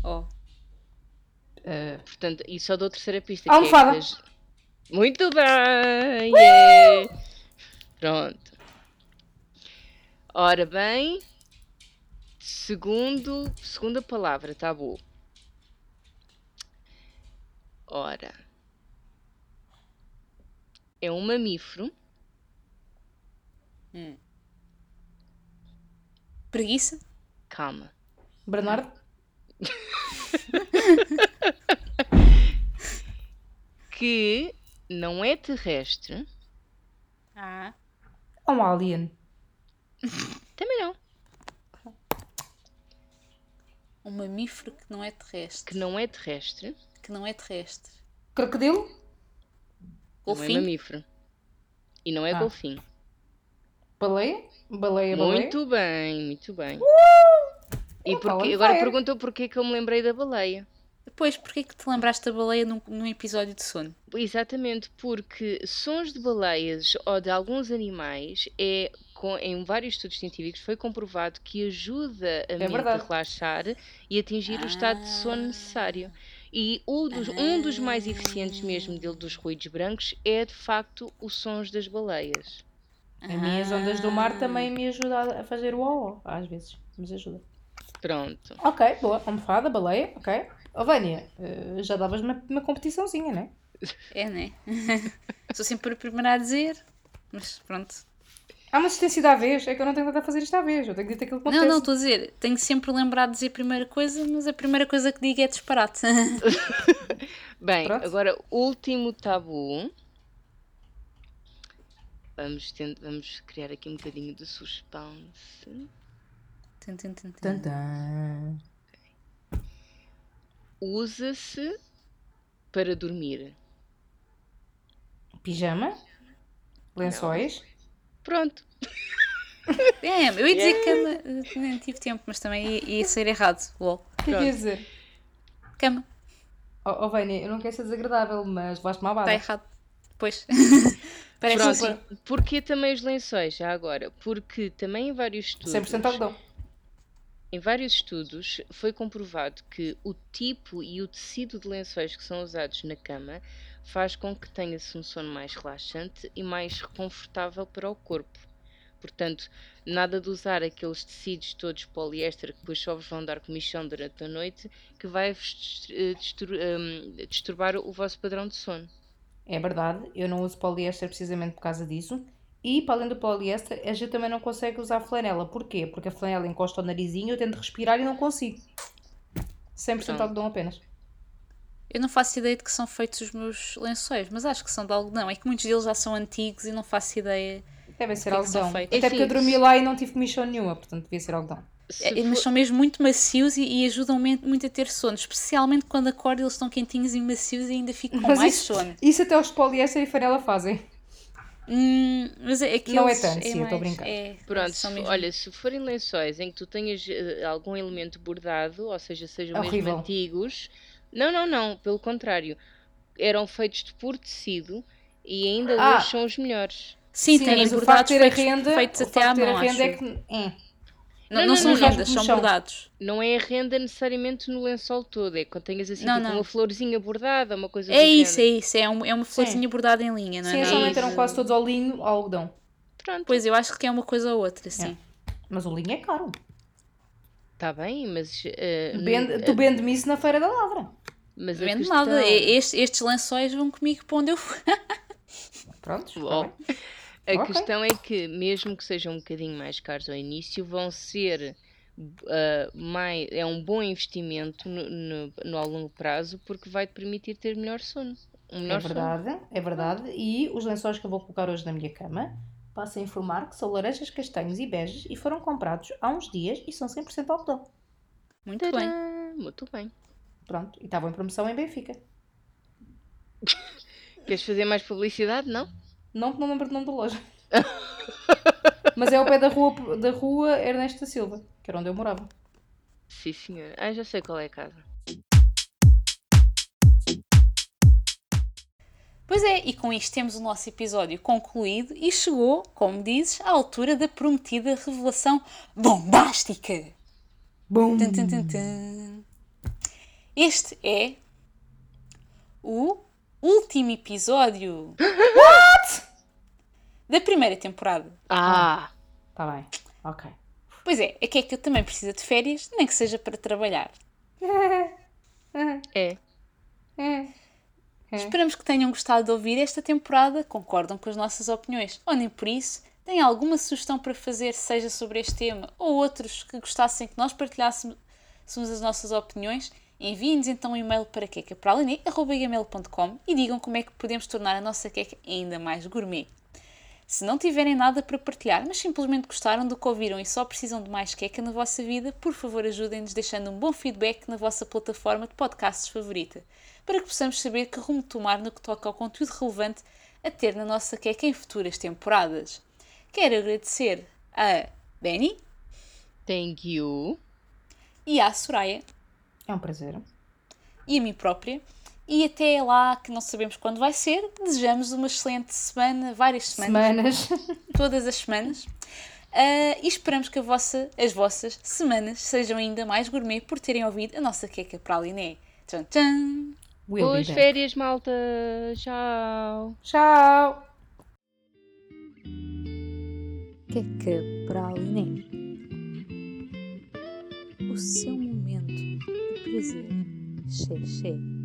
Oh. eh, Portanto, e só dou terceira pista. é Almofada. as- Muito bem! yeah. Pronto. Ora bem, segundo, segunda palavra, tá bom. Ora. É um mamífero. Preguiça. Calma. Bernardo. Que não é terrestre. Ah. Ou um alien. Também não. Um mamífero que não é terrestre. Que não é terrestre. Que não é terrestre. Crocodilo. Não é Golfinho. mamífero. E não é Ah. golfinho. Baleia. Baleia, baleia. Muito bem, muito bem. E Epá, porque, agora perguntou porquê que eu me lembrei da baleia. Depois, porquê que te lembraste da baleia num, num episódio de sono? Exatamente, porque sons de baleias ou de alguns animais é com- em vários estudos científicos foi comprovado que ajuda a mente a verdade. relaxar e atingir o estado de sono necessário. E um dos, um dos mais eficientes mesmo dele dos ruídos brancos é de facto os sons das baleias. As minhas ondas do mar também me ajudam a fazer o ó às vezes. Mas ajuda. Pronto. Ok, boa. Almofada, baleia, ok. Ó Vânia, eh, já davas uma, uma competiçãozinha, né? É, né? Sou sempre a primeira a dizer. Mas pronto. Há uma assistência da vez, é que eu não tenho nada a fazer isto à vez. Eu tenho que dizer aquilo que Não, acontece. não, estou a dizer. Tenho sempre lembrado de dizer a primeira coisa, mas a primeira coisa que digo é disparate. Bem, Pronto. agora último tabu. Vamos, tent- vamos criar aqui um bocadinho de suspense. Tum, tum, tum, tum. Tan, tan. Usa-se para dormir. Pijama, lençóis, Pronto. É, eu ia dizer cama, eh, nem tive tempo, mas também ia, ia ser errado. O que é ias dizer? Cama, Oh, oh Vânia, eu não quero ser desagradável, mas uma abada. está errado. Pois. Parece Pronto. assim. Porquê também os lençóis, já agora? Porque também em vários estudos, 100% algodão. em vários estudos foi comprovado que o tipo e o tecido de lençóis que são usados na cama faz com que tenha-se um sono mais relaxante e mais confortável para o corpo. Portanto, nada de usar aqueles tecidos todos poliéster que depois só vos vão dar comichão durante a noite, que vai vos disturbar o vosso padrão de sono. É verdade, eu não uso poliéster precisamente por causa disso. E para além do poliéster, a gente também não consegue usar flanela. Porquê? Porque a flanela encosta ao narizinho, eu tento respirar e não consigo. 100% Pronto. algodão apenas. Eu não faço ideia de que são feitos os meus lençóis, mas acho que são de algodão. É que muitos deles já são antigos e não faço ideia. Devem ser que é algodão. Até porque eu dormi lá e não tive comichão nenhuma, portanto devia ser algodão. É, mas são mesmo muito macios e, e ajudam muito a ter sono. Especialmente quando acordo eles estão quentinhos e macios e ainda fico com Mas mais isso, sono. isso até os poliéster e flanela fazem. Hum, mas é, aqueles Não é tanto, sim, eu estou a brincar. é, Pronto, mesmo- olha, se forem lençóis em que tu tenhas eh, algum elemento bordado, ou seja, sejam mesmo Horrível. antigos, não, não, não, pelo contrário, eram feitos de puro tecido e ainda Ah. hoje são os melhores. Sim, têm o facto bordados feitos, renda, feitos até à mão, a renda acho. é que. é. Não, Não, não não, são rendas, são bordados. Não é a renda necessariamente no lençol todo, é quando tenhas assim Não, tipo não. uma florzinha bordada, uma coisa É isso, é género. isso. É, um- é uma florzinha bordada em linha, não é? Sim, nada somente de- eram quase todos ao linho, ao algodão. Pronto, Pois, eu acho que é uma coisa ou outra, sim. Mas o linho é caro. está bem, mas eh, Vende- n- tu vende-me isso na Feira da Lavra. Mas a Vendo questão... nada, e- estes, estes lençóis vão comigo para onde eu for. Prontos, bem. A Ok. questão é que, mesmo que sejam um bocadinho mais caros ao início, vão ser ah, mais, é um bom investimento no, no, no ao longo prazo porque vai te permitir ter melhor sono. Um É melhor sono. verdade, é verdade. E os lençóis que eu vou colocar hoje na minha cama, passo a informar que são laranjas, castanhos e beges e foram comprados há uns dias e são 100% algodão. Muito bem. Tadã! Muito bem. Pronto, e estavam em promoção em Benfica. Queres fazer mais publicidade? Não? Não que não lembro do nome da loja. Mas é ao pé da rua, da rua Ernesto da Silva, que era onde eu morava. Sim, senhor. Ah, já sei qual é a casa. Pois é, e com isto temos o nosso episódio concluído e chegou, como dizes, à altura da prometida revelação bombástica. Tum, tum, tum. Este é o último episódio da primeira temporada. Ah! Tá bem, ok. Pois é, é que é que eu também preciso de férias, nem que seja para trabalhar. É. É. Esperamos que tenham gostado de ouvir esta temporada, concordam com as nossas opiniões, ou nem por isso, têm alguma sugestão para fazer, seja sobre este tema ou outros que gostassem que nós partilhássemos as nossas opiniões, enviem-nos então um e-mail para quecapraline.com e digam como é que podemos tornar a nossa queca ainda mais gourmet. Se não tiverem nada para partilhar, mas simplesmente gostaram do que ouviram e só precisam de mais queca na vossa vida, por favor ajudem-nos deixando um bom feedback na vossa plataforma de podcasts favorita, para que possamos saber que rumo tomar no que toca ao conteúdo relevante a ter na nossa queca em futuras temporadas. Quero agradecer a Benny Thank you. e à Soraya É um prazer. e a mim própria. E até lá, que não sabemos quando vai ser, desejamos uma excelente semana, várias semanas. Semanas. todas as semanas. Ah, e esperamos que a vossa- as vossas semanas sejam ainda mais gourmet por terem ouvido a nossa queca para a Liné. Tchan, tchan. We'll be Boas férias, malta. Tchau. Tchau! Queca para a Liné. O seu momento de prazer. Xé, xé.